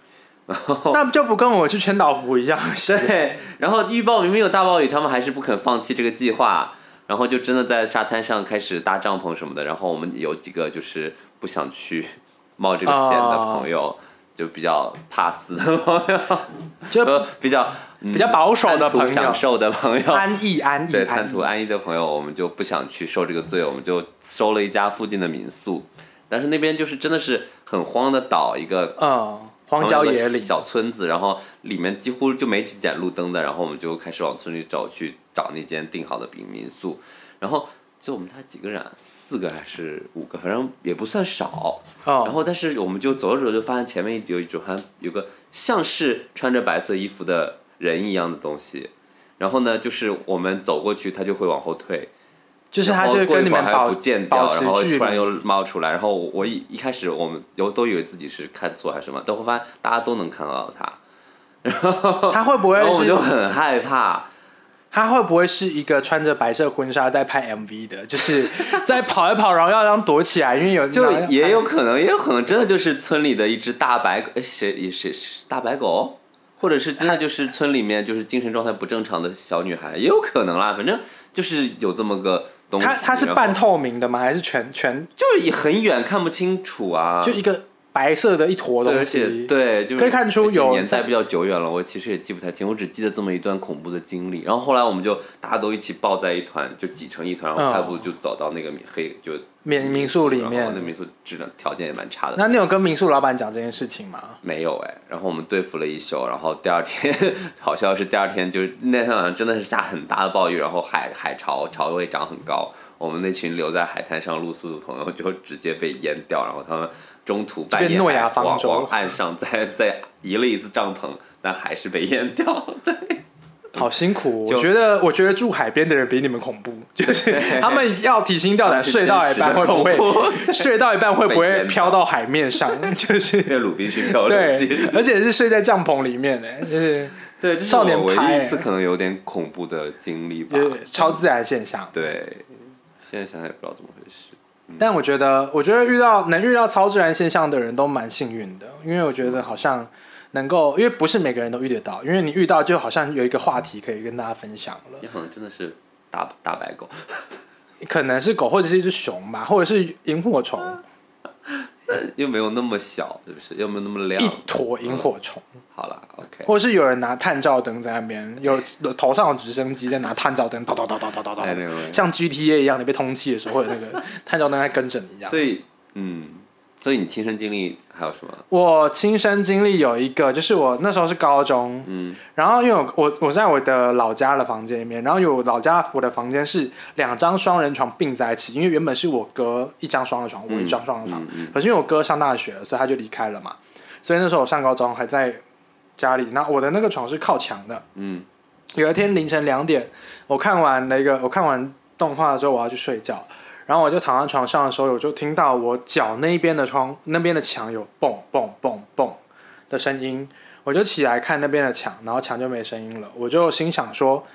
Speaker 2: 然后
Speaker 1: 那就不跟我去千岛湖一样。
Speaker 2: 对，然后预报明明有大暴雨，他们还是不肯放弃这个计划，然后就真的在沙滩上开始搭帐篷什么的，然后我们有几个就是不想去冒这个险的朋友。就比较怕死的朋友，
Speaker 1: 就
Speaker 2: 呃比较、嗯
Speaker 1: 比较保守的朋友
Speaker 2: 享受的朋友，
Speaker 1: 安逸 安逸，
Speaker 2: 对，贪图安逸的朋友，我们就不想去受这个罪，我们就收了一家附近的民宿。但是那边就是真的是很荒的岛，一个
Speaker 1: 嗯，荒郊野岭，
Speaker 2: 小村子，然后里面几乎就没几盏路灯的，然后我们就开始往村里走，去找那间订好的民民宿。然后就我们家几个人啊，四个还是五个，反正也不算少。
Speaker 1: 哦，
Speaker 2: 然后，但是我们就走着走着就发现前面有一种还有个像是穿着白色衣服的人一样的东西。然后呢，就是我们走过去，他就会往后退，
Speaker 1: 就是他
Speaker 2: 然后
Speaker 1: 就跟你们
Speaker 2: 还不见掉，然后突然又。冒出来。然后我一一开始我们有都以为自己是看错还是什么，但后发现大家都能看到他，
Speaker 1: 他会不会
Speaker 2: 然后我们就很害怕。
Speaker 1: 他会不会是一个穿着白色婚纱在拍 MV 的，就是在跑一跑，然后要让躲起来，因为有
Speaker 2: 就也有可能，也有可能真的就是村里的一只大白谁谁谁大白狗，或者是真的就是村里面就是精神状态不正常的小女孩，也有可能啦。反正就是有这么个东西。
Speaker 1: 它它是半透明的吗？还是全全
Speaker 2: 就是也很远看不清楚啊。
Speaker 1: 就一个白色的一坨
Speaker 2: 对，
Speaker 1: 东
Speaker 2: 而且
Speaker 1: 西？
Speaker 2: 对，就是
Speaker 1: 可以看出有
Speaker 2: 年代比较久远了，我其实也记不太清，我只记得这么一段恐怖的经历。然后后来我们就大家都一起抱在一团，就挤成一团，然后
Speaker 1: 嗯
Speaker 2: 快步就走到那个民黑就
Speaker 1: 民民宿里面
Speaker 2: 然后那民宿质量条件也蛮差的。
Speaker 1: 那你有跟民宿老板讲这件事情吗？
Speaker 2: 没有哎，然后我们对付了一宿，然后第二天，好笑是第二天就是那天晚上真的是下很大的暴雨，然后海海潮潮位涨很高，我们那群留在海滩上露宿的朋友就直接被淹掉，然后他们中途半夜
Speaker 1: 变诺亚方舟
Speaker 2: 往岸上再再移了一次帐篷，但还是被淹掉。对，
Speaker 1: 好辛苦，我觉得，我觉得住海边的人比你们恐怖，就是他们要提心吊胆，睡到一半会不会睡到一半会不会飘到海面上？就是
Speaker 2: 那个鲁滨逊漂流
Speaker 1: 对
Speaker 2: 记，，
Speaker 1: 而且是睡在帐篷里面的，就是
Speaker 2: 对，
Speaker 1: 少年
Speaker 2: 我唯一一次可能有点恐怖的经历吧
Speaker 1: 就。是超自然现象。
Speaker 2: 对，现在想想也不知道怎么回事。
Speaker 1: 但我觉得，我觉得遇到能遇到超自然现象的人都蛮幸运的，因为我觉得好像能够，因为不是每个人都遇得到，因为你遇到就好像有一个话题可以跟大家分享了。
Speaker 2: 你可能真的是大大白狗。
Speaker 1: 可能是狗，或者是一只熊吧，或者是萤火虫，
Speaker 2: 又没有那么小，是不是？又没有那么亮
Speaker 1: 一。坨萤火虫，
Speaker 2: 好了，OK。
Speaker 1: 或者是有人拿探照灯在那边，有有头上有直升机在拿探照灯，叨叨叨叨叨叨叨，
Speaker 2: 哎那个
Speaker 1: 像 GTA 一样，你被通缉的时候或者那个探照灯在跟着你一样。
Speaker 2: 所以，嗯，所以你亲身经历还有什么？
Speaker 1: 我亲身经历有一个，就是我那时候是高中，
Speaker 2: 嗯
Speaker 1: 然后因为我我我在我的老家的房间里面，然后有老家我的房间是两张双人床并在一起，因为原本是我哥一张双人床，我一张双人床，可是因为我哥上大学了，所以他就离开了嘛，所以那时候我上高中还在家里，那我的那个床是靠墙的。
Speaker 2: 嗯
Speaker 1: 有一天凌晨两点，我看完那个我看完动画之后，我要去睡觉，然后我就躺在床上的时候，我就听到我脚那边的窗那边的墙有蹦蹦蹦蹦的声音，我就起来看那边的墙，然后墙就没声音了，我就心想说，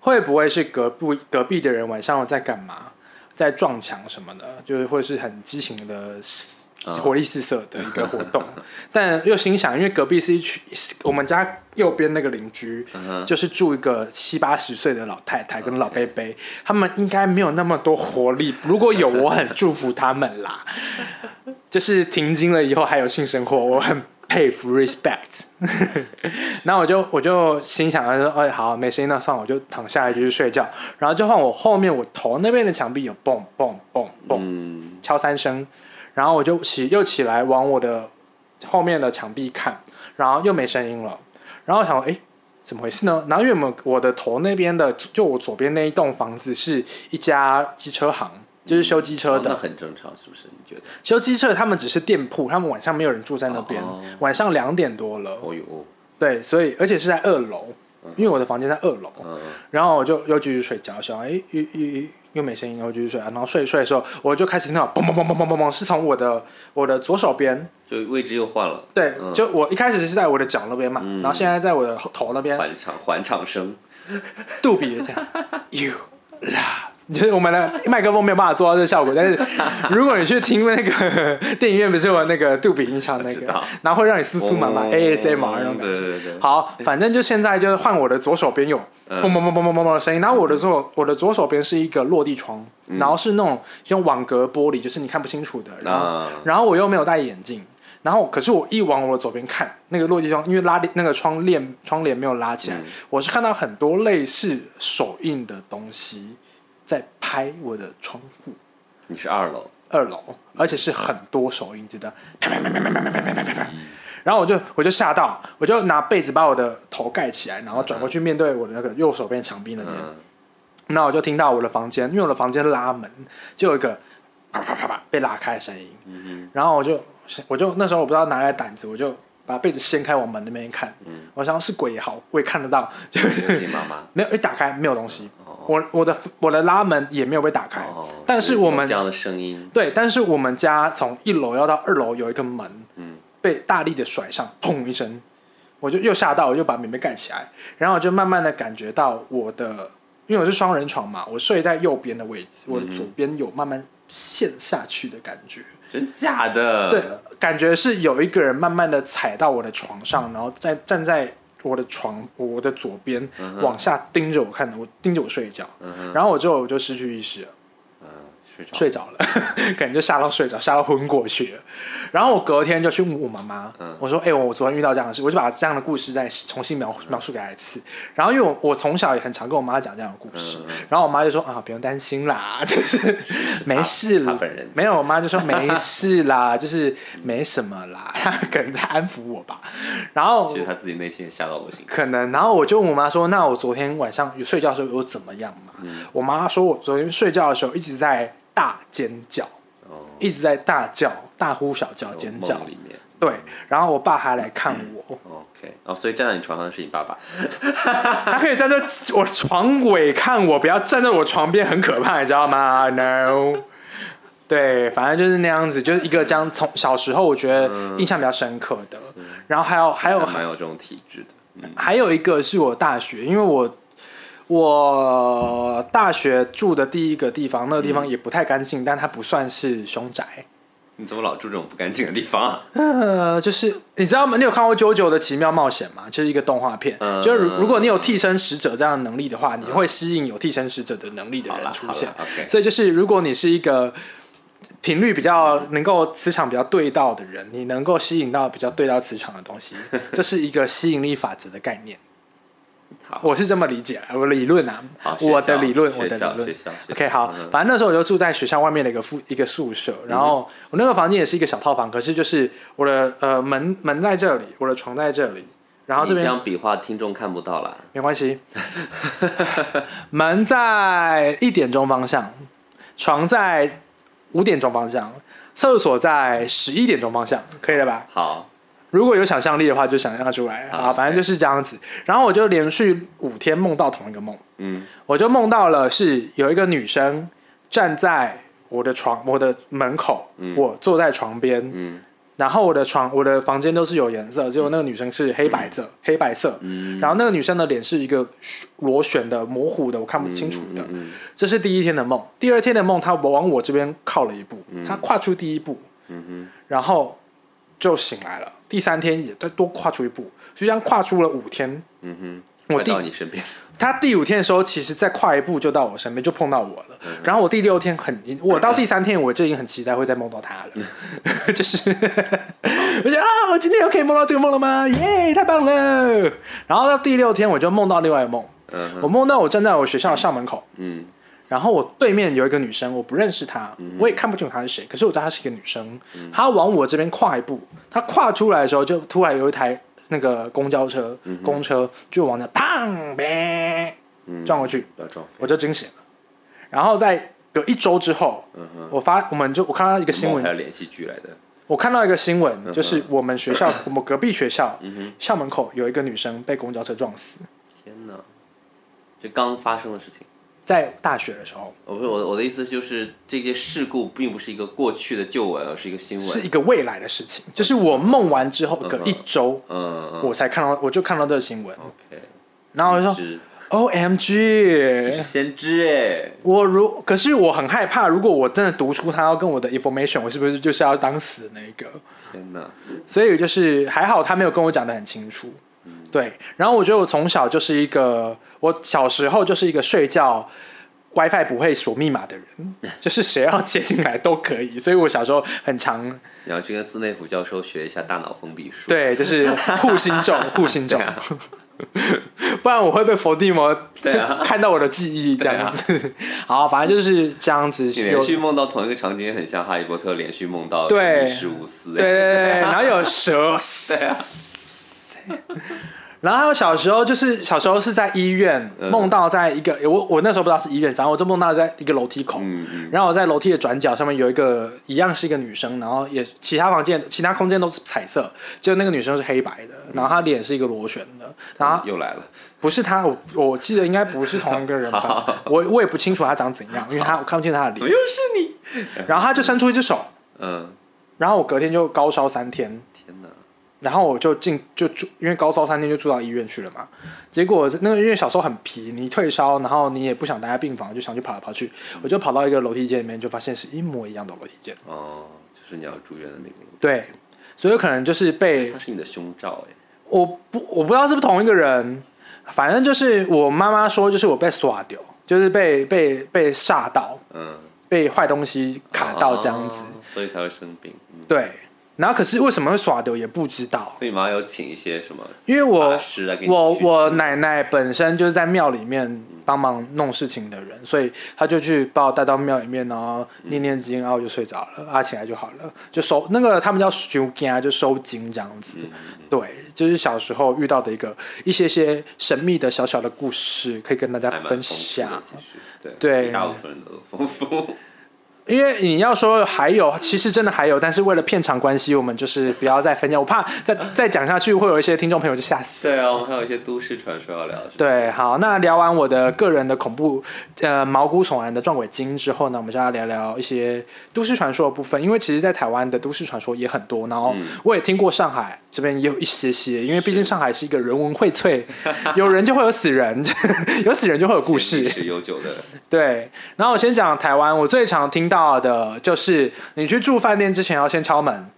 Speaker 1: 会不会是隔壁隔壁的人晚上在干嘛，在撞墙什么的，就是会是很激情的。活力四射的一个活动，但又心想，因为隔壁是一群我们家右边那个邻居，就是住一个七八十岁的老太太跟老伯伯，他们应该没有那么多活力。如果有，我很祝福他们啦。就是停经了以后还有性生活，我很佩服 respect。然后我就我就心想说，哎，好，没声音那算了，我就躺下来继续睡觉。然后就换我后面我头那边的墙壁有蹦蹦蹦蹦
Speaker 2: 嗯
Speaker 1: 敲三声，然后我就起又起来往我的后面的墙壁看，然后又没声音了，然后我想说，哎，怎么回事呢？然后因为我们我的头那边的，就我左边那一栋房子是一家机车行，就是修机车的。
Speaker 2: 哦那很正常，是不是？你觉得？
Speaker 1: 修机车他们只是店铺，他们晚上没有人住在那边，
Speaker 2: 哦。
Speaker 1: 晚上两点多了，
Speaker 2: 哦哟，
Speaker 1: 对，所以而且是在二楼，因为我的房间在二楼，
Speaker 2: 嗯。
Speaker 1: 然后我就又继续睡觉，想哎又又又又没声音，然后继续睡，然后睡一睡的时候，我就开始听到嘣嘣嘣嘣嘣嘣嘣，是从我的我的左手边，
Speaker 2: 就位置又换了，
Speaker 1: 对，
Speaker 2: 嗯。
Speaker 1: 就我一开始是在我的脚那边嘛，
Speaker 2: 嗯。
Speaker 1: 然后现在在我的头那边，
Speaker 2: 环场环场声，
Speaker 1: 杜比的这样，You love。就是我们的麦克风没有办法做到这个效果，但是如果你去听那个电影院，不是有那个杜比音响那个，然后会让你酥酥满满
Speaker 2: 哦
Speaker 1: ASMR 那种感觉。
Speaker 2: 对对对，
Speaker 1: 好，反正就现在就是换我的左手边有
Speaker 2: 嗯。
Speaker 1: 嘣嘣嘣嘣嘣嘣嘣的声音，然后我的左我的左手边是一个落地窗，
Speaker 2: 嗯。
Speaker 1: 然后是那种用网格玻璃，就是你看不清楚的，然后
Speaker 2: 啊。
Speaker 1: 然后我又没有戴眼镜，然后可是我一往我的左边看，那个落地窗因为拉那个窗帘窗帘没有拉起来，
Speaker 2: 嗯。
Speaker 1: 我是看到很多类似手印的东西在拍我的窗户。
Speaker 2: 你是二楼，
Speaker 1: 二楼，而且是很多手印，子的？啪啪啪啪啪啪啪啪啪啪啪。然后我就我就吓到，我就拿被子把我的头盖起来，然后转过去面对我的那个右手边墙壁那边。
Speaker 2: 嗯
Speaker 1: 那我就听到我的房间，因为我的房间拉门就有一个啪啪啪啪被拉开的声音，
Speaker 2: 嗯
Speaker 1: 然后我就我就那时候我不知道哪来的胆子，我就把被子掀开往门那边看，我想是鬼也好，我也看得到，就
Speaker 2: 是你妈妈。
Speaker 1: 没有一打开没有东西，
Speaker 2: 哦
Speaker 1: 我我的我的拉门也没有被打开，
Speaker 2: 哦，
Speaker 1: 但是我们
Speaker 2: 有这样的声音，
Speaker 1: 对，但是我们家从一楼要到二楼有一个门，
Speaker 2: 嗯
Speaker 1: 被大力的甩上，砰一声，我就又吓到，我就把棉被盖起来，然后我就慢慢的感觉到我的，因为我是双人床嘛，我睡在右边的位置，我的左边有慢慢陷下去的感觉，
Speaker 2: 真假的？
Speaker 1: 对，感觉是有一个人慢慢的踩到我的床上，然后再站在我的床我的左边、往下盯着我看，我盯着我睡觉，
Speaker 2: 嗯，
Speaker 1: 然后我之后我就失去意识了。
Speaker 2: 嗯，睡着，
Speaker 1: 了，可能就吓到睡着，吓到昏过去了。然后我隔天就去问我妈妈，
Speaker 2: 嗯
Speaker 1: 我说：“哎、我昨天遇到这样的事，我就把这样的故事再重新描描述给她一次。然后因为我我从小也很常跟我妈讲这样的故事，然后我妈就说：啊，不用担心啦，就是没事啦。
Speaker 2: 她本人
Speaker 1: 没有，我妈就说没事啦，就是没什么啦，她可能在安抚我吧。然后
Speaker 2: 其实她自己内心也吓到我心。
Speaker 1: 可能，然后我就问我妈说：“那我昨天晚上有睡觉的时候有怎么样嘛？”
Speaker 2: 嗯
Speaker 1: 我妈说我昨天睡觉的时候一直在大尖叫，
Speaker 2: 哦，
Speaker 1: 一直在大叫、大呼小叫、尖叫。
Speaker 2: 里面。
Speaker 1: 对，然后我爸还来看我
Speaker 2: ，OK，哦，所以站在你床上的是你爸爸。
Speaker 1: 他可以站在 我床尾看我，不要站在我床边，很可怕，你知道吗？No。对，反正就是那样子，就是一个这样从小时候我觉得印象比较深刻的，然后还有还有
Speaker 2: 还蛮有这种体质的。嗯
Speaker 1: 还有一个是我大学，因为我我大学住的第一个地方，那个地方也不太干净，但它不算是凶宅。
Speaker 2: 你怎么老住这种不干净的地方啊？
Speaker 1: 呃，就是你知道吗？你有看过《九九的奇妙冒险》吗？就是一个动画片。
Speaker 2: 嗯
Speaker 1: 就是如如果你有替身使者这样的能力的话，你会吸引有替身使者的能力的人出现所以就是如果你是一个频率比较能够磁场比较对到的人，你能够吸引到比较对到磁场的东西，这是一个吸引力法则的概念。
Speaker 2: 好，
Speaker 1: 我是这么理解，我理论啊，我的理论，我的理论。OK，好，
Speaker 2: 嗯。
Speaker 1: 反正那时候我就住在学校外面的一个附一个宿舍，然后我那个房间也是一个小套房，可是就是我的呃门门在这里，我的床在这里，然后这边
Speaker 2: 这样比划听众看不到了。
Speaker 1: 没关系，门在一点钟方向，床在五点钟方向，厕所在十一点钟方向，可以了吧？
Speaker 2: 好，
Speaker 1: 如果有想象力的话，就想象出来啊，反正就是这样子。然后我就连续五天梦到同一个梦。
Speaker 2: 嗯
Speaker 1: 我就梦到了是有一个女生站在我的床我的门口，
Speaker 2: 嗯
Speaker 1: 我坐在床边，
Speaker 2: 嗯
Speaker 1: 然后我的床我的房间都是有颜色，只有那个女生是黑白色，黑白色。
Speaker 2: 嗯，
Speaker 1: 然后那个女生的脸是一个螺旋的、模糊的，我看不清楚的。
Speaker 2: 嗯
Speaker 1: 这是第一天的梦。第二天的梦，她往我这边靠了一步，她跨出第一步，
Speaker 2: 嗯嗯
Speaker 1: 然后就醒来了。第三天也再多跨出一步，就这样跨出了五天。
Speaker 2: 嗯哼，
Speaker 1: 我
Speaker 2: 到你身边，
Speaker 1: 他第五天的时候，其实再跨一步就到我身边，就碰到我了。然后我第六天很，我到第三天我就已经很期待会再梦到他了，就是我觉得啊，我今天又可以梦到这个梦了吗？耶，太棒了！然后到第六天我就梦到另外一个梦，
Speaker 2: 嗯
Speaker 1: 我梦到我站在我学校的校门口，
Speaker 2: 嗯
Speaker 1: 然后我对面有一个女生，我不认识她，我也看不清楚她是谁，可是我知道她是一个女生。她往我这边跨一步，她跨出来的时候，就突然有一台那个公交车、公车就往那砰呗
Speaker 2: 嗯，
Speaker 1: 撞过去，我，就惊醒了。然后在隔一周之后，我发我们就我看到一个新闻，
Speaker 2: 梦还有连续剧来的，
Speaker 1: 我看到一个新闻，
Speaker 2: 嗯
Speaker 1: 就是我们学校 我们隔壁学校校门口有一个女生被公交车撞死，
Speaker 2: 天哪，这刚发生的事情。
Speaker 1: 在大学的时候
Speaker 2: 我不是我我的意思就是，这些事故并不是一个过去的旧闻，而是一个新闻。
Speaker 1: 是一个未来的事情，就是我梦完之后隔一周。
Speaker 2: 嗯嗯
Speaker 1: 我才看到，我就看到这个新闻
Speaker 2: ，，OK。
Speaker 1: 然后我就说
Speaker 2: 是
Speaker 1: ：“O M
Speaker 2: 是
Speaker 1: G！”
Speaker 2: 先知哎，
Speaker 1: 我如可是我很害怕，如果我真的读出他要跟我的 information，我是不是就是要当死那个？
Speaker 2: 天哪，
Speaker 1: 所以就是还好他没有跟我讲的很清楚。对，然后我觉得我从小就是一个，我小时候就是一个睡觉 WiFi 不会锁密码的人，就是谁要接进来都可以，所以我小时候很常
Speaker 2: 你要去跟斯内普教授学一下大脑封闭术。
Speaker 1: 对，就是护心咒，护心咒，
Speaker 2: 啊
Speaker 1: 不然我会被伏地魔看到我的记忆这样子。好，反正就是这样子。
Speaker 2: 连续梦到同一个场景，很像哈利波特连续梦到
Speaker 1: 对
Speaker 2: 史密斯
Speaker 1: 对对，对然后有蛇，
Speaker 2: 对啊，
Speaker 1: 然后小时候就是小时候是在医院
Speaker 2: 嗯。
Speaker 1: 梦到在一个我我那时候不知道是医院，反正我就梦到在一个楼梯口，然后我在楼梯的转角上面有一个一样是一个女生，然后也其他房间其他空间都是彩色，就那个女生是黑白的，然后她脸是一个螺旋的，然后
Speaker 2: 又来了，
Speaker 1: 不是她，我我记得应该不是同一个人吧，我我也不清楚她长怎样，因为她我看不见她的脸，
Speaker 2: 怎么又是你？
Speaker 1: 然后她就伸出一只手，
Speaker 2: 嗯，
Speaker 1: 然后我隔天就高烧三天，然后我就进就住，因为高烧三天就住到医院去了嘛。结果那个因为小时候很皮，你退烧，然后你也不想待在病房，就想去跑来跑去，我就跑到一个楼梯间里面，就发现是一模一样的楼梯间。
Speaker 2: 哦，就是你要住院的那个楼梯。
Speaker 1: 对，所以有可能就是被
Speaker 2: 它是你的胸罩哎。
Speaker 1: 我不我不知道是不是同一个人，反正就是我妈妈说，就是我被耍掉，就是被被被吓到，
Speaker 2: 嗯，
Speaker 1: 被坏东西卡到这样子。
Speaker 2: 哦所以才会生病。嗯，
Speaker 1: 对，然后可是为什么会耍掉也不知道，
Speaker 2: 所以你妈有请一些什么
Speaker 1: 因为我我我奶奶本身就是在庙里面帮忙弄事情的人，所以她就去把我带到庙里面，然后念念经，然后我就睡着了，啊起来就好了，就收那个他们叫收经，就收经这样子。
Speaker 2: 嗯
Speaker 1: 对，就是小时候遇到的一个一些些神秘的小小的故事，可以跟大家分享。
Speaker 2: 对。大部分人都丰富。
Speaker 1: 因为你要说还有，其实真的还有，但是为了片场关系，我们就是不要再分享，我怕再再讲下去会有一些听众朋友就吓死。
Speaker 2: 对啊，我们还有一些都市传说要聊。是是
Speaker 1: 对，，好，那聊完我的个人的恐怖，呃，毛骨悚然的撞鬼经之后呢，我们就要聊聊一些都市传说的部分。因为其实，在台湾的都市传说也很多，然后
Speaker 2: 嗯
Speaker 1: 我也听过上海这边也有一些些，因为毕竟上海是一个人文荟萃，有人就会有死人，有死人就会有故
Speaker 2: 历
Speaker 1: 事。
Speaker 2: 史悠久的，
Speaker 1: 对，然后我先讲台湾，我最常听到的就是你去住饭店之前要先敲门，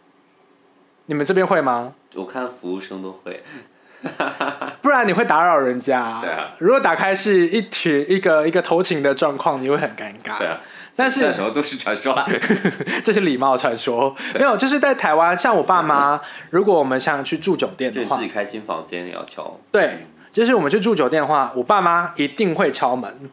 Speaker 1: 你们这边会吗？
Speaker 2: 我看服务生都会。
Speaker 1: 不然你会打扰人家。
Speaker 2: 对啊
Speaker 1: 如果打开是一群一个一个偷情的状况，你会很尴尬。
Speaker 2: 对啊，
Speaker 1: 但是
Speaker 2: 这什么都是传说啦。
Speaker 1: 这是礼貌传说。没有，就是在台湾，像我爸妈，如果我们想去住酒店的话
Speaker 2: 自己，开新房间也要敲。
Speaker 1: 对，就是我们去住酒店的话，我爸妈一定会敲门。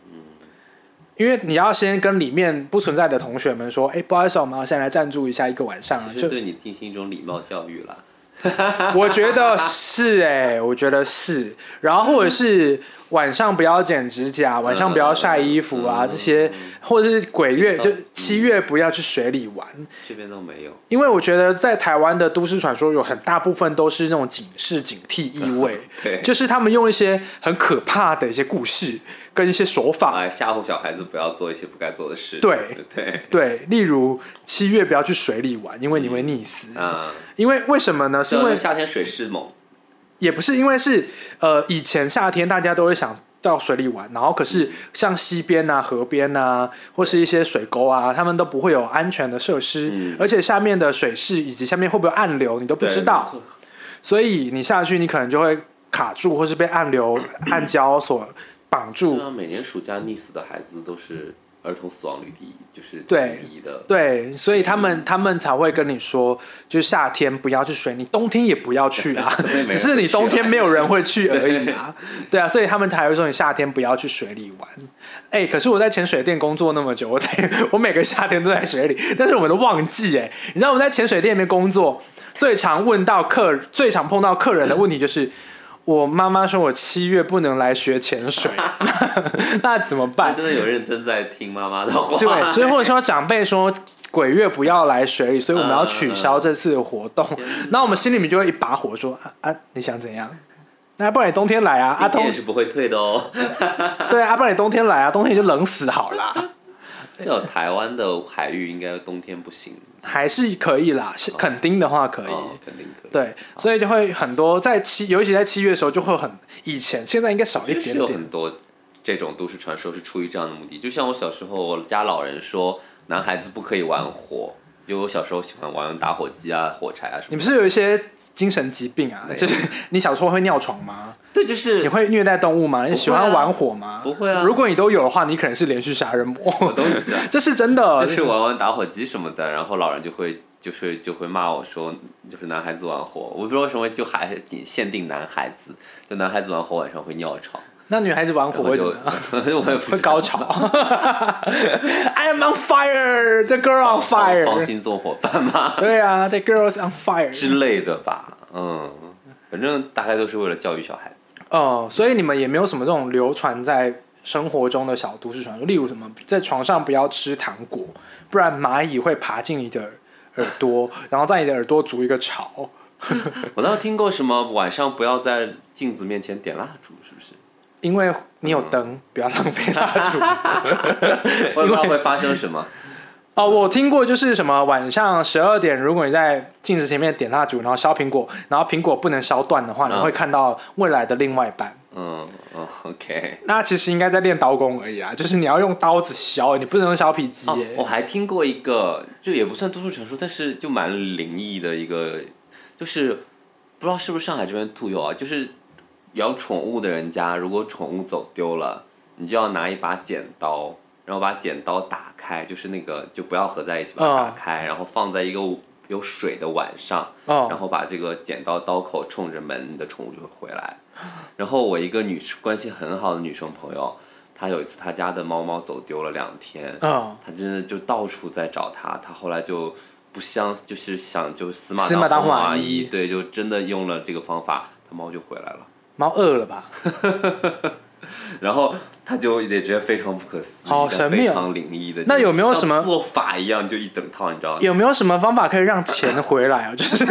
Speaker 1: 因为你要先跟里面不存在的同学们说，哎，不好意思，我们要先来赞助一下一个晚上啊。就
Speaker 2: 对你进行一种礼貌教育啦。
Speaker 1: 我觉得是哎、我觉得是，然后或者是晚上不要剪指甲，晚上不要晒衣服啊，
Speaker 2: 嗯
Speaker 1: 这些，或者是鬼月就
Speaker 2: 嗯
Speaker 1: 七月不要去水里玩，
Speaker 2: 这边都没有。
Speaker 1: 因为我觉得在台湾的都市传说有很大部分都是那种警示、警惕意味，
Speaker 2: 对，
Speaker 1: 就是他们用一些很可怕的一些故事跟一些手法，
Speaker 2: 来吓唬小孩子不要做一些不该做的事。
Speaker 1: 对
Speaker 2: 对，
Speaker 1: 对，例如七月不要去水里玩，因为你会溺死。
Speaker 2: 嗯，
Speaker 1: 因为为什么呢？是因为
Speaker 2: 夏天水势猛，
Speaker 1: 也不是因为是呃，以前夏天大家都会想到水里玩，然后可是像溪边啊、河边啊，或是一些水沟啊，他们都不会有安全的设施，
Speaker 2: 嗯。
Speaker 1: 而且下面的水势以及下面会不会暗流，你都不知道。所以你下去，你可能就会卡住，或是被暗流、暗礁所绑住。
Speaker 2: 每年暑假溺死的孩子都是儿童死亡率第一，就是
Speaker 1: 对
Speaker 2: 第一的。
Speaker 1: 对，所以他们他们才会跟你说，就是夏天不要去水，你冬天也不要去啊 只是你冬天没有人会去而已啊。对啊，所以他们才会说你夏天不要去水里玩。哎、可是我在潜水店工作那么久，我得 我每个夏天都在水里，但是我们都忘记哎、你知道我们在潜水店里面工作，最常问到客最常碰到客人的问题就是。我妈妈说我七月不能来学潜水，那怎么办？
Speaker 2: 真的有认真在听妈妈的话。
Speaker 1: 对，所以或者说长辈说鬼月不要来水里，所以我们要取消这次的活动。那我们心里面就会一把火说啊啊，你想怎样？那不然你冬天来啊，啊冬
Speaker 2: 冬天是不会退的哦。
Speaker 1: 对啊，不然你冬天来啊，冬天就冷死好啦，
Speaker 2: 有台湾的海域应该冬天不行，
Speaker 1: 还是可以啦，是垦丁的话可以。
Speaker 2: 哦，肯定可以。
Speaker 1: 对，所以就会很多在七，尤其在七月的时候就会很，以前现在应该少一点点
Speaker 2: 多这种都市传说是出于这样的目的。就像我小时候，我家老人说，男孩子不可以玩火，因为我小时候喜欢玩打火机啊、火柴啊什么。
Speaker 1: 你不是有一些精神疾病啊？就是你小时候会尿床吗？
Speaker 2: 对，就是
Speaker 1: 你会虐待动物吗？你喜欢玩火吗？
Speaker 2: 不会啊
Speaker 1: 如果你都有的话，你可能是连续杀人魔。
Speaker 2: 东西啊？
Speaker 1: 这是真的，
Speaker 2: 就是玩玩打火机什么的，然后老人就会就是就会骂我说，就是男孩子玩火，我不知道为什么就还仅限定男孩子，就男孩子玩火晚上会尿床，
Speaker 1: 那女孩子玩火会怎么样？
Speaker 2: 我也不
Speaker 1: 会高潮。I am on fire, the girl on fire。
Speaker 2: 星纵火犯吗
Speaker 1: 对啊，the girls on fire。
Speaker 2: 之类的吧，嗯，反正大概都是为了教育小孩子。
Speaker 1: 哦、所以你们也没有什么这种流传在生活中的小都市传说，例如什么在床上不要吃糖果，不然蚂蚁会爬进你的耳朵，然后在你的耳朵筑一个巢。
Speaker 2: 我倒是听过什么晚上不要在镜子面前点蜡烛，是不是？
Speaker 1: 因为你有灯，不要浪费蜡烛。
Speaker 2: 我也不知道会发生什么。
Speaker 1: 哦，我听过，就是什么晚上十二点，如果你在镜子前面点蜡烛，然后削苹果，然后苹果不能削断的话，你
Speaker 2: 嗯
Speaker 1: 会看到未来的另外一半。
Speaker 2: 嗯嗯，OK。
Speaker 1: 那其实应该在练刀工而已啦，就是你要用刀子削，你不能用削皮机
Speaker 2: 哦。，我还听过一个，就也不算都市传说，但是就蛮灵异的一个，就是不知道是不是上海这边特有啊，就是养宠物的人家，如果宠物走丢了，你就要拿一把剪刀，然后把剪刀打开，就是那个就不要合在一起，把它
Speaker 1: 嗯
Speaker 2: 打开，然后放在一个有水的碗上，然
Speaker 1: 哦，
Speaker 2: 后把这个剪刀刀口冲着门，你的宠物就会回来。然后我一个女关系很好的女生朋友，她有一次她家的猫猫走丢了两天，
Speaker 1: 嗯，
Speaker 2: 她真的就到处在找它，她后来就不相就是想就死马
Speaker 1: 当活马
Speaker 2: 马
Speaker 1: 医
Speaker 2: 对，就真的用了这个方法，她猫就回来了。
Speaker 1: 猫饿了吧？
Speaker 2: 然后他就也觉得非常不可思议，但
Speaker 1: 好神秘哦
Speaker 2: 非常灵异的。
Speaker 1: 那有没有什么
Speaker 2: 做法一样就一整套，你知道吗？
Speaker 1: 有没有什么方法可以让钱回来啊？就是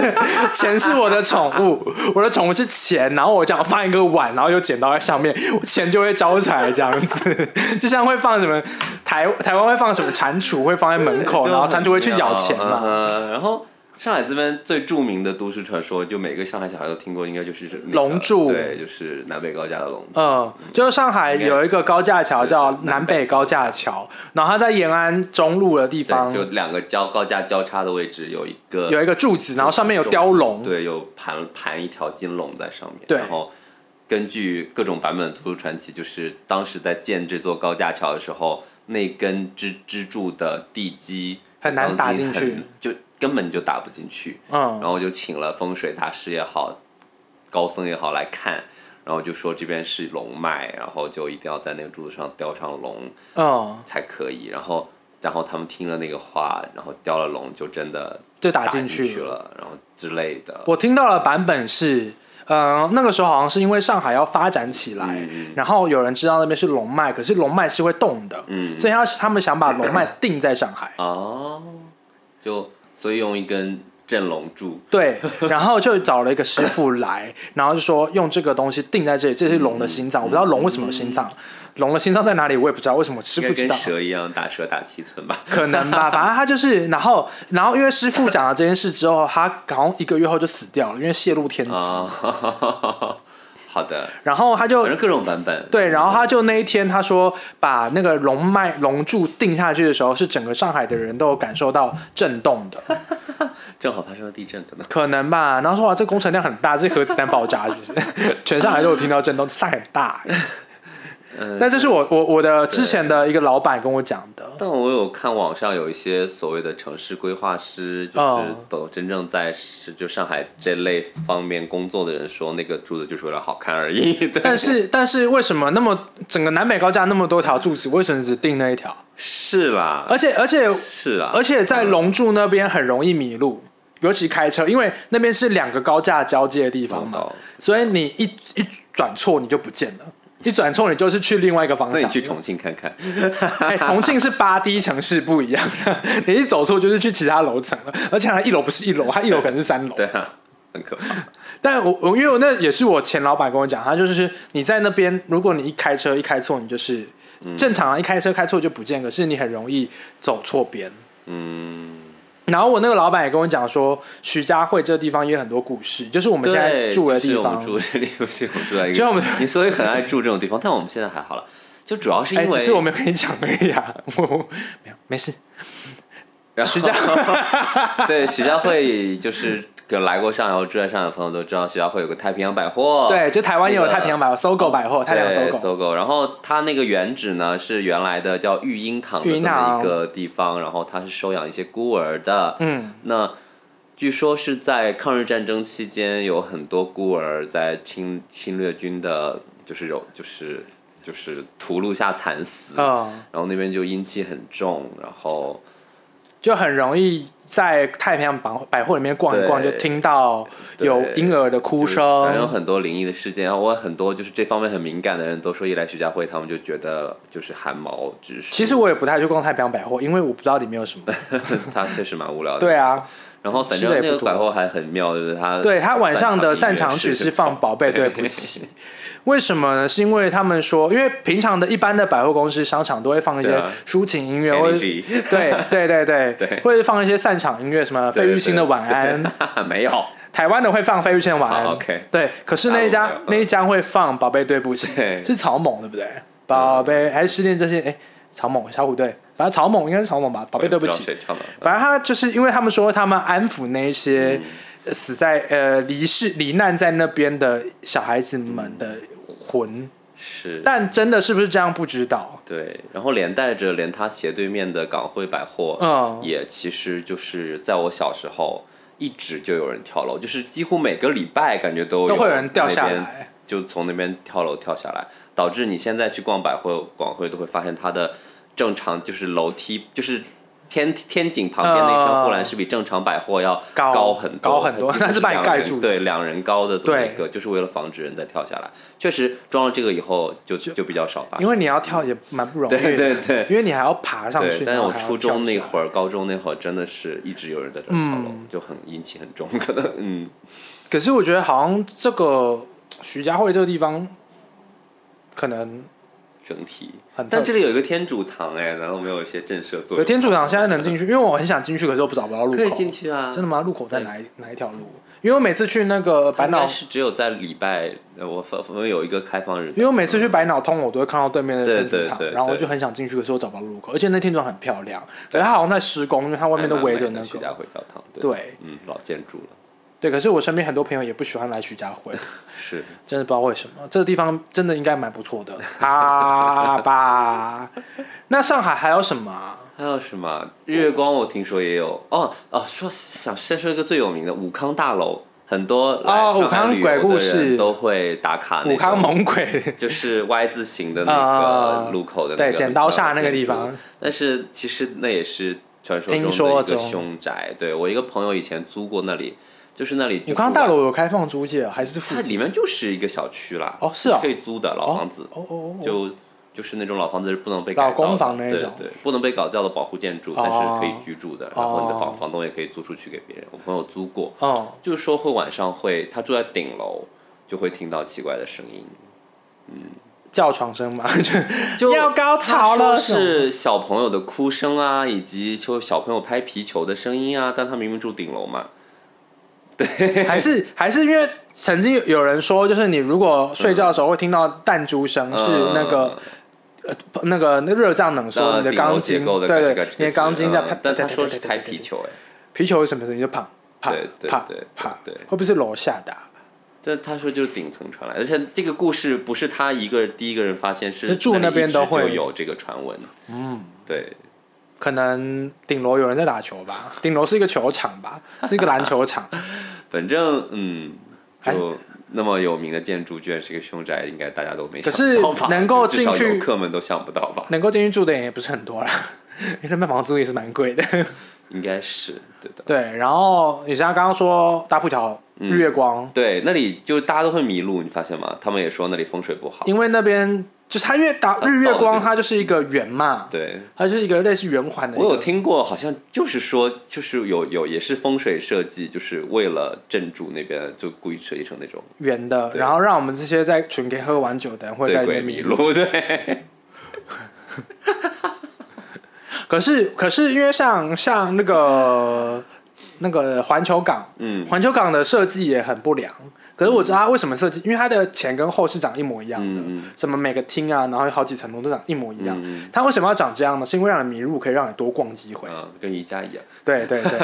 Speaker 1: 钱是我的宠物，我的宠物是钱，然后我这样放一个碗，然后有剪刀在上面，钱就会招财这样子。就像会放什么台台湾会放什么蟾蜍会放在门口，然后蟾蜍会去咬钱
Speaker 2: 嗯
Speaker 1: 嘛。
Speaker 2: 嗯然后上海这边最著名的都市传说，就每个上海小孩都听过，应该就是、那个
Speaker 1: 龙柱
Speaker 2: 对，就是南北高架的龙柱。
Speaker 1: 嗯，就是上海有一个高架桥叫南北高架桥，然后它在延安中路的地方
Speaker 2: 对，就两个交高架交叉的位置有一个
Speaker 1: 有一个柱子，然后上面有雕龙。
Speaker 2: 对，有盘盘一条金龙在上面。
Speaker 1: 对
Speaker 2: 然后根据各种版本的都市传奇，就是当时在建这座高架桥的时候，那根支支柱的地基
Speaker 1: 很难打进去
Speaker 2: 就根本就打不进去。
Speaker 1: 嗯
Speaker 2: 然，后就请了风水大师也好，高僧也好来看，然后就说这边是龙脉，然后就一定要在那个柱子上雕上龙
Speaker 1: 嗯，
Speaker 2: 才可以。然后，然后他们听了那个话，然后雕了龙，就真的
Speaker 1: 就打
Speaker 2: 打
Speaker 1: 进去
Speaker 2: 去了，然后之类的。
Speaker 1: 我听到的版本是，呃，那个时候好像是因为上海要发展起来，
Speaker 2: 嗯
Speaker 1: 然后有人知道那边是龙脉，可是龙脉是会动的，
Speaker 2: 嗯
Speaker 1: 所以他他们想把龙脉定在上海。
Speaker 2: 哦，就所以用一根镇龙柱，
Speaker 1: 对，然后就找了一个师傅来，然后就说用这个东西定在这里，这是龙的心脏。我不知道龙为什么有心脏，龙的心脏在哪里我也不知道，为什么师傅知道？
Speaker 2: 蛇一样打蛇打七寸吧？
Speaker 1: 可能吧，反正他就是，然后，然后因为师傅讲了这件事之后，他好像一个月后就死掉了，因为泄露天机。
Speaker 2: 啊，好的，
Speaker 1: 然后他就
Speaker 2: 反正各种版本。
Speaker 1: 对，然后他就那一天他说把那个龙脉龙柱定下去的时候，是整个上海的人都有感受到震动的，
Speaker 2: 正好发生了地震，可能。
Speaker 1: 可能吧。然后说哇，这工程量很大，这核子弹爆炸是不是？全上海都有听到震动，上海很大。
Speaker 2: 嗯，
Speaker 1: 但这是我我我的之前的一个老板跟我讲的，
Speaker 2: 但我有看网上有一些所谓的城市规划师，就是
Speaker 1: 哦
Speaker 2: 都真正在是就上海这类方面工作的人说，那个柱子就是为了好看而已。对。
Speaker 1: 但是但是为什么那么整个南北高架那么多条柱子，为什么只定那一条？
Speaker 2: 是啦，
Speaker 1: 而且而且
Speaker 2: 是啦，
Speaker 1: 而且在龙柱那边很容易迷路，尤其开车，因为那边是两个高架交接的地方嘛所以你一一转错你就不见了，一转错你就是去另外一个方向。
Speaker 2: 那你去重庆看看，
Speaker 1: 哎，重庆是八 D 城市不一样的，你一走错就是去其他楼层了，而且它一楼不是一楼，它一楼可能是三楼。
Speaker 2: 对啊，很可怕。
Speaker 1: 但我我因为我那也是我前老板跟我讲，他就是你在那边，如果你一开车一开错，你就是
Speaker 2: 嗯
Speaker 1: 正常啊，一开车开错就不见，可是你很容易走错边。
Speaker 2: 嗯，
Speaker 1: 然后我那个老板也跟我讲说，徐家汇这个地方也有很多故事，就是我们现在，住的地方
Speaker 2: 就是我们。住的地方，是我们住在一
Speaker 1: 就我们，
Speaker 2: 你所以很爱住这种地方，但我们现在还好了，就主要是因
Speaker 1: 哎，
Speaker 2: 为
Speaker 1: 只是我没有跟你讲而已啊，我我没有没事。
Speaker 2: 然后
Speaker 1: 徐家
Speaker 2: 对徐家汇就是跟来过上海或住在上海的朋友都知道，徐家汇有个太平洋百货，
Speaker 1: 对，就台湾也有太平洋百货、搜狗百货、太平洋
Speaker 2: 对
Speaker 1: 搜狗。
Speaker 2: 搜狗，然后它那个原址呢是原来的叫育婴堂的这么一个地方，然后它是收养一些孤儿的。
Speaker 1: 嗯，
Speaker 2: 那据说是在抗日战争期间，有很多孤儿在侵侵略军的，就是有就是就是屠戮下惨死，
Speaker 1: 嗯，
Speaker 2: 然后那边就阴气很重，然后
Speaker 1: 就很容易在太平洋百百货里面逛一逛，就
Speaker 2: 对
Speaker 1: 听到有
Speaker 2: 对
Speaker 1: 婴儿的哭
Speaker 2: 就是反正有。很多灵异的事件，然后我很多就是这方面很敏感的人都说一来徐家汇，他们就觉得就是汗毛直竖。
Speaker 1: 其实我也不太去逛太平洋百货，因为我不知道里面有什么。
Speaker 2: 他确实蛮无聊的。
Speaker 1: 对啊，
Speaker 2: 然后反正那个百货还很妙，就是他
Speaker 1: 对他晚上的散场曲
Speaker 2: 是
Speaker 1: 是放《宝贝对不起》，为什么？呢？是因为他们说，因为平常的一般的百货公司、商场都会放一些抒情音乐，或者对对对对。
Speaker 2: 对。
Speaker 1: 或者放一些散场音乐，什么费玉清的晚安，
Speaker 2: 没有，
Speaker 1: 台湾的会放费玉清的晚安。
Speaker 2: 好，OK。
Speaker 1: 对，可是那一家那一家会放《宝贝对不起》，是草蜢对不对？宝贝还是失恋这些？哎，草蜢小虎队，反正曹猛应该是曹猛吧？宝贝对不起？反正他就是因为他们说他们安抚那些
Speaker 2: 嗯
Speaker 1: 死在呃离世罹难在那边的小孩子们的魂，
Speaker 2: 是，
Speaker 1: 但真的是不是这样不知道。
Speaker 2: 对，然后连带着连他斜对面的港汇百货，
Speaker 1: 嗯
Speaker 2: 也其实就是在我小时候一直就有人跳楼，就是几乎每个礼拜感觉都
Speaker 1: 都会有人掉下来，
Speaker 2: 就从那边跳楼跳下来，导致你现在去逛百货广汇都会发现它的正常就是楼梯就是。天天井旁边那层护栏是比正常百货要
Speaker 1: 高
Speaker 2: 高很多，
Speaker 1: 高很多
Speaker 2: 它几乎
Speaker 1: 那是把你盖住
Speaker 2: 对，两人高的这么一个，就是为了防止人再跳下来。确实装了这个以后就，就比较少发生。
Speaker 1: 因为你要跳也蛮不容易的，
Speaker 2: 对对对
Speaker 1: 因为你还要爬上去。
Speaker 2: 但是我初中那会儿、高中那会儿，真的是一直有人在这跳楼，
Speaker 1: 嗯
Speaker 2: 就很阴气很重，可能嗯，
Speaker 1: 可是我觉得好像这个徐家汇这个地方，可能
Speaker 2: 整体。但这里有一个天主堂，哎，难道没有一些震慑作
Speaker 1: 有
Speaker 2: 用？
Speaker 1: 天主堂现在能进去，因为我很想进去，可是我不找不到路口。
Speaker 2: 可以进去啊，
Speaker 1: 真的吗？路口在哪一哪一条路？因为我每次去那个百脑
Speaker 2: 是只有在礼拜，呃我发我们有一个开放日，
Speaker 1: 因为我每次去百脑通，我都会看到对面的天主堂，
Speaker 2: 对对对
Speaker 1: 然后我就很想进去，可是我找不到路口，而且那天主堂很漂亮，可是它好像在施工，因为它外面都围着那
Speaker 2: 还蛮美的徐家
Speaker 1: 个。
Speaker 2: 汇教堂，对嗯，老建筑了，
Speaker 1: 对，可是我身边很多朋友也不喜欢来徐家汇，
Speaker 2: 是
Speaker 1: 真的不知道为什么。这个地方真的应该蛮不错的 啊吧。那上海还有什么啊？
Speaker 2: 还有什么日月光？我听说也有哦哦，说想先说一个最有名的武康大楼，很多来
Speaker 1: 哦
Speaker 2: 上海旅游
Speaker 1: 武康鬼故事
Speaker 2: 都会打卡那
Speaker 1: 武康猛鬼，
Speaker 2: 就是 Y 字形的那
Speaker 1: 啊
Speaker 2: 个路口的那个
Speaker 1: 对剪刀煞那个地方，
Speaker 2: 但是其实那也是传说
Speaker 1: 听
Speaker 2: 中的凶宅。对我一个朋友以前租过那里，就是那里就是
Speaker 1: 武康大楼有开放租借哦还是？
Speaker 2: 它里面就是一个小区啦，
Speaker 1: 哦是啊
Speaker 2: 可以租的老房子，
Speaker 1: 哦哦哦，
Speaker 2: 就就是那种老房子是不能被改造的
Speaker 1: 老公房那种
Speaker 2: 对对，不能被改造的保护建筑，
Speaker 1: 哦
Speaker 2: 但是可以居住的。然后你的
Speaker 1: 哦
Speaker 2: 房房东也可以租出去给别人。我朋友租过，
Speaker 1: 哦，
Speaker 2: 就是说会晚上会，他住在顶楼，就会听到奇怪的声音。
Speaker 1: 嗯叫床声嘛，就
Speaker 2: 就
Speaker 1: 要高潮了
Speaker 2: 是小朋友的哭声啊，以及就小朋友拍皮球的声音啊，但他明明住顶楼嘛。
Speaker 1: 还是还是因为曾经有人说，就是你如果睡觉的时候会听到弹珠声，是那个呃那个那热胀冷缩，
Speaker 2: 呃
Speaker 1: 你的钢筋，对对，你的钢筋在啪
Speaker 2: 嗯，但他说是拍
Speaker 1: 啪啪啪啪啪
Speaker 2: 皮球哎，
Speaker 1: 皮球是什么声音？就啪啪啪啪，
Speaker 2: 对
Speaker 1: 会不会是楼下的啊？
Speaker 2: 但他说就是顶层传来，而且这个故事不是他一个第一个人发现，是
Speaker 1: 是住那边都会
Speaker 2: 有这个传闻。嗯，对，
Speaker 1: 可能顶楼有人在打球吧，顶楼是一个球场吧，是一个篮球场。
Speaker 2: 反正嗯，
Speaker 1: 还
Speaker 2: 那么有名的建筑，居然是一个凶宅，应该大家都没
Speaker 1: 可
Speaker 2: 想
Speaker 1: 是
Speaker 2: 到吧？
Speaker 1: 能够进去
Speaker 2: 游客们都想不到吧？
Speaker 1: 能够进去住的人也不是很多啦，因为那边房租也是蛮贵的。
Speaker 2: 应该是对的。
Speaker 1: 对，然后你像刚刚说大埔桥日月光，
Speaker 2: 对，那里就大家都会迷路，你发现吗？他们也说那里风水不好。
Speaker 1: 因为那边就是它，因为打日月光，它就是一个圆嘛，
Speaker 2: 对，
Speaker 1: 它就是一个类似圆环的。
Speaker 2: 我有听过，好像就是说，就是有有也是风水设计，就是为了镇住那边，就故意设计成那种
Speaker 1: 圆的，然后让我们这些在纯 K 喝完酒的人会在
Speaker 2: 醉
Speaker 1: 里面迷。
Speaker 2: 路。对，
Speaker 1: 可是可是因为像像那个那个环球港，
Speaker 2: 嗯
Speaker 1: 环球港的设计也很不良。可是我知道它为什么设计，因为它的前跟后是长一模一样的，什么每个厅啊，然后有好几层楼都长一模一样。
Speaker 2: 嗯
Speaker 1: 它为什么要长这样呢？是因为让你迷路，可以让你多逛几回。
Speaker 2: 嗯，跟宜家一样，
Speaker 1: 对对对，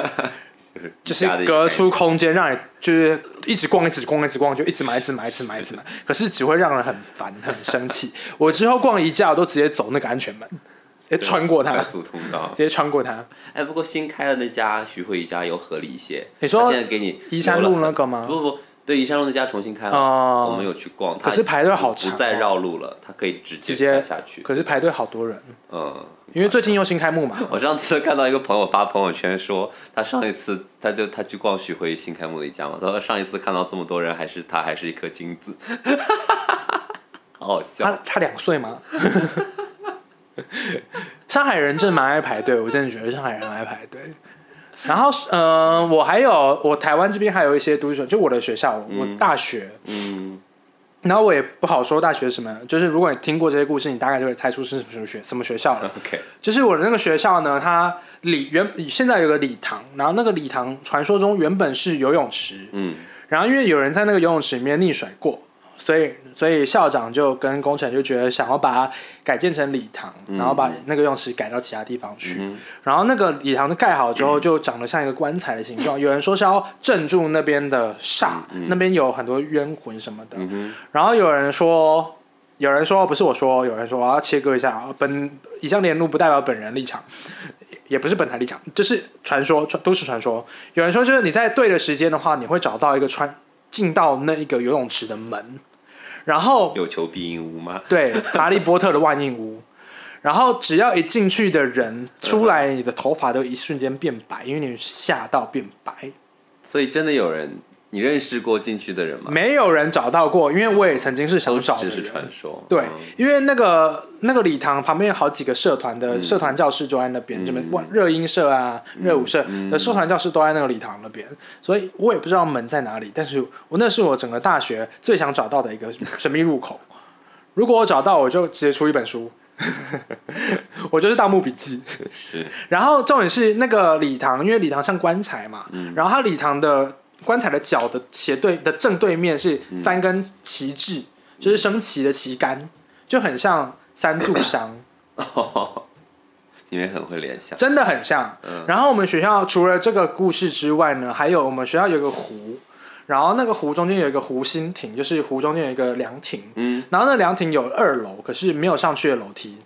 Speaker 2: 就是
Speaker 1: 隔出空间，让你就是一直逛，一直逛，一直逛，就一直买，一直买，一直买，一直买。可是只会让人很烦，很生气。我之后逛宜家，我都直接走那个安全门，直接穿过它，直
Speaker 2: 快速通道。
Speaker 1: 直接穿过它。
Speaker 2: 哎，不过新开的那家徐汇宜家有合理一些。
Speaker 1: 你说
Speaker 2: 现在给你
Speaker 1: 宜山路那个吗？
Speaker 2: 不不，对，宜山路那家重新开了，
Speaker 1: 哦
Speaker 2: 我们有去逛，
Speaker 1: 可是排队好长哦
Speaker 2: 不再绕路了，它可以直接
Speaker 1: 直接
Speaker 2: 下去。
Speaker 1: 可是排队好多人，
Speaker 2: 嗯，
Speaker 1: 因为最近又新开幕嘛。
Speaker 2: 我上次看到一个朋友发朋友圈说，他上一次他就他去逛徐汇新开幕的一家嘛，他说上一次看到这么多人，还是他还是一颗金子，好好笑。
Speaker 1: 他他两岁吗？上海人真的蛮爱排队，我真的觉得上海人很爱排队。然后，嗯、我还有我台湾这边还有一些读书，就我的学校，我大学，
Speaker 2: 嗯，
Speaker 1: 然后我也不好说大学什么，就是如果你听过这些故事，你大概就会猜出是什么学什么学校了。
Speaker 2: OK，
Speaker 1: 就是我的那个学校呢，它礼原现在有个礼堂，然后那个礼堂传说中原本是游泳池，
Speaker 2: 嗯，
Speaker 1: 然后因为有人在那个游泳池里面溺水过，所以所以校长就跟工程就觉得想要把它改建成礼堂，然后把那个游泳池改到其他地方去。
Speaker 2: 嗯
Speaker 1: 然后那个礼堂盖好之后，就长得像一个棺材的形状。有人说是要镇住那边的煞，那边有很多冤魂什么的。
Speaker 2: 嗯
Speaker 1: 然后有人说，有人说不是我说，有人说我要切割一下啊，本以上连路不代表本人立场。也不是本台立场，就是传说，传都市传说。有人说，就是你在对的时间的话，你会找到一个穿进到那一个游泳池的门，然后
Speaker 2: 有求必应屋吗？
Speaker 1: 对哈利波特的万应屋，然后只要一进去的人出来，你的头发都一瞬间变白，因为你吓到变白。
Speaker 2: 所以真的有人你认识过进去的人吗？
Speaker 1: 没有人找到过，因为我也曾经是想找的
Speaker 2: 只是
Speaker 1: 人。
Speaker 2: 传说。
Speaker 1: 对
Speaker 2: 嗯，
Speaker 1: 因为那个那个礼堂旁边有好几个社团的社团教室就在那边，什么万热音社啊、热舞社的社团教室都在那个礼堂那边，所以我也不知道门在哪里，但是我那是我整个大学最想找到的一个神秘入口。如果我找到，我就直接出一本书，我就是《盗墓笔记》。
Speaker 2: 是
Speaker 1: 然后重点是那个礼堂，因为礼堂像棺材嘛，
Speaker 2: 嗯
Speaker 1: 然后它礼堂的棺材的脚的斜对的正对面是三根旗帜，就是升旗的旗杆，就很像三柱香，
Speaker 2: 你们很会联想。
Speaker 1: 真的很像。
Speaker 2: 嗯
Speaker 1: 然后我们学校除了这个故事之外呢，还有我们学校有个湖，然后那个湖中间有一个湖心亭，就是湖中间有一个凉亭，
Speaker 2: 嗯，
Speaker 1: 然后那凉亭有二楼，可是没有上去的楼梯。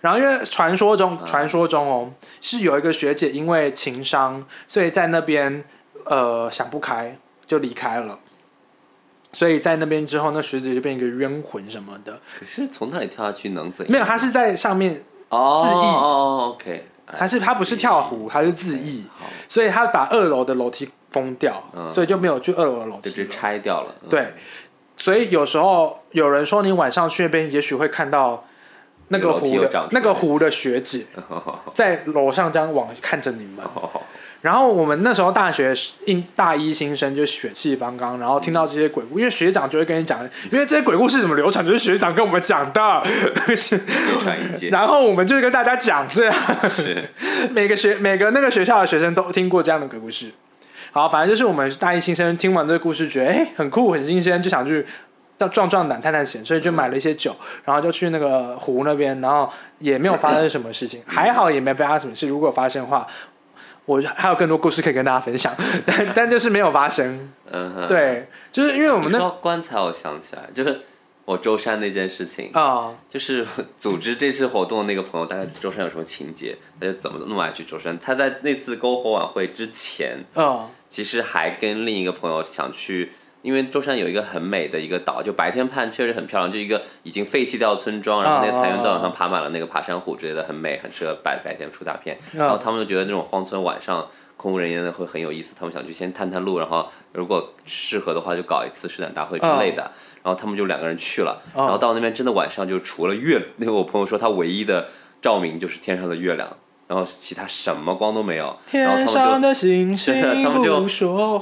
Speaker 1: 然后因为传说中，传说中哦，是有一个学姐因为情伤，所以在那边呃想不开就离开了。所以在那边之后，那学姐就变一个冤魂什么的。
Speaker 2: 可是从那里跳下去能怎样？
Speaker 1: 没有，他是在上面，
Speaker 2: 哦
Speaker 1: 自缢
Speaker 2: 哦，OK，
Speaker 1: 他是他不是跳湖，他是自缢，
Speaker 2: 好，
Speaker 1: 所以他把二楼的楼梯封掉，
Speaker 2: 嗯
Speaker 1: 所以就没有去二楼的楼梯。
Speaker 2: 就直接拆掉了。嗯
Speaker 1: 对，所以有时候有人说你晚上去那边，也许会看到那个湖的那个湖的学姐在楼上这样往看着你们。然后我们那时候大学应大一新生就血气方刚，然后听到这些鬼故，因为学长就会跟你讲，因为这些鬼故事怎么流传，就是学长跟我们讲的，然后我们就跟大家讲这样。
Speaker 2: 是
Speaker 1: 每个学每个那个学校的学生都听过这样的鬼故事。好，反正就是我们大一新生听完这个故事，觉得哎、很酷很新鲜，就想去到壮壮胆探探险，所以就买了一些酒，然后就去那个湖那边，然后也没有发生什么事情，还好也没发生什么事。如果发生的话，我还有更多故事可以跟大家分享，但但就是没有发生。
Speaker 2: 嗯哼。
Speaker 1: 对，就是因为我们
Speaker 2: 你
Speaker 1: 那
Speaker 2: 说棺材，我想起来，就是我舟山那件事情，
Speaker 1: 啊、
Speaker 2: 就是组织这次活动的那个朋友，大概舟山有什么情节，他就怎么那么爱去舟山。他在那次篝火晚会之前，
Speaker 1: 哦
Speaker 2: 其实还跟另一个朋友想去，因为舟山有一个很美的一个岛，就白天看确实很漂亮，就一个已经废弃掉的村庄，然后那个残垣断瓦上爬满了那个爬山虎之类的，很美，很适合白白天出大片。然后他们就觉得那种荒村晚上空无人烟的会很有意思，他们想去先探探路，然后如果适合的话就搞一次试胆大会之类的。然后他们就两个人去了，然后到那边真的晚上就除了月，那个我朋友说他唯一的照明就是天上的月亮，然后其他什么光都没有。然后
Speaker 1: 天
Speaker 2: 他们就真的 他们就。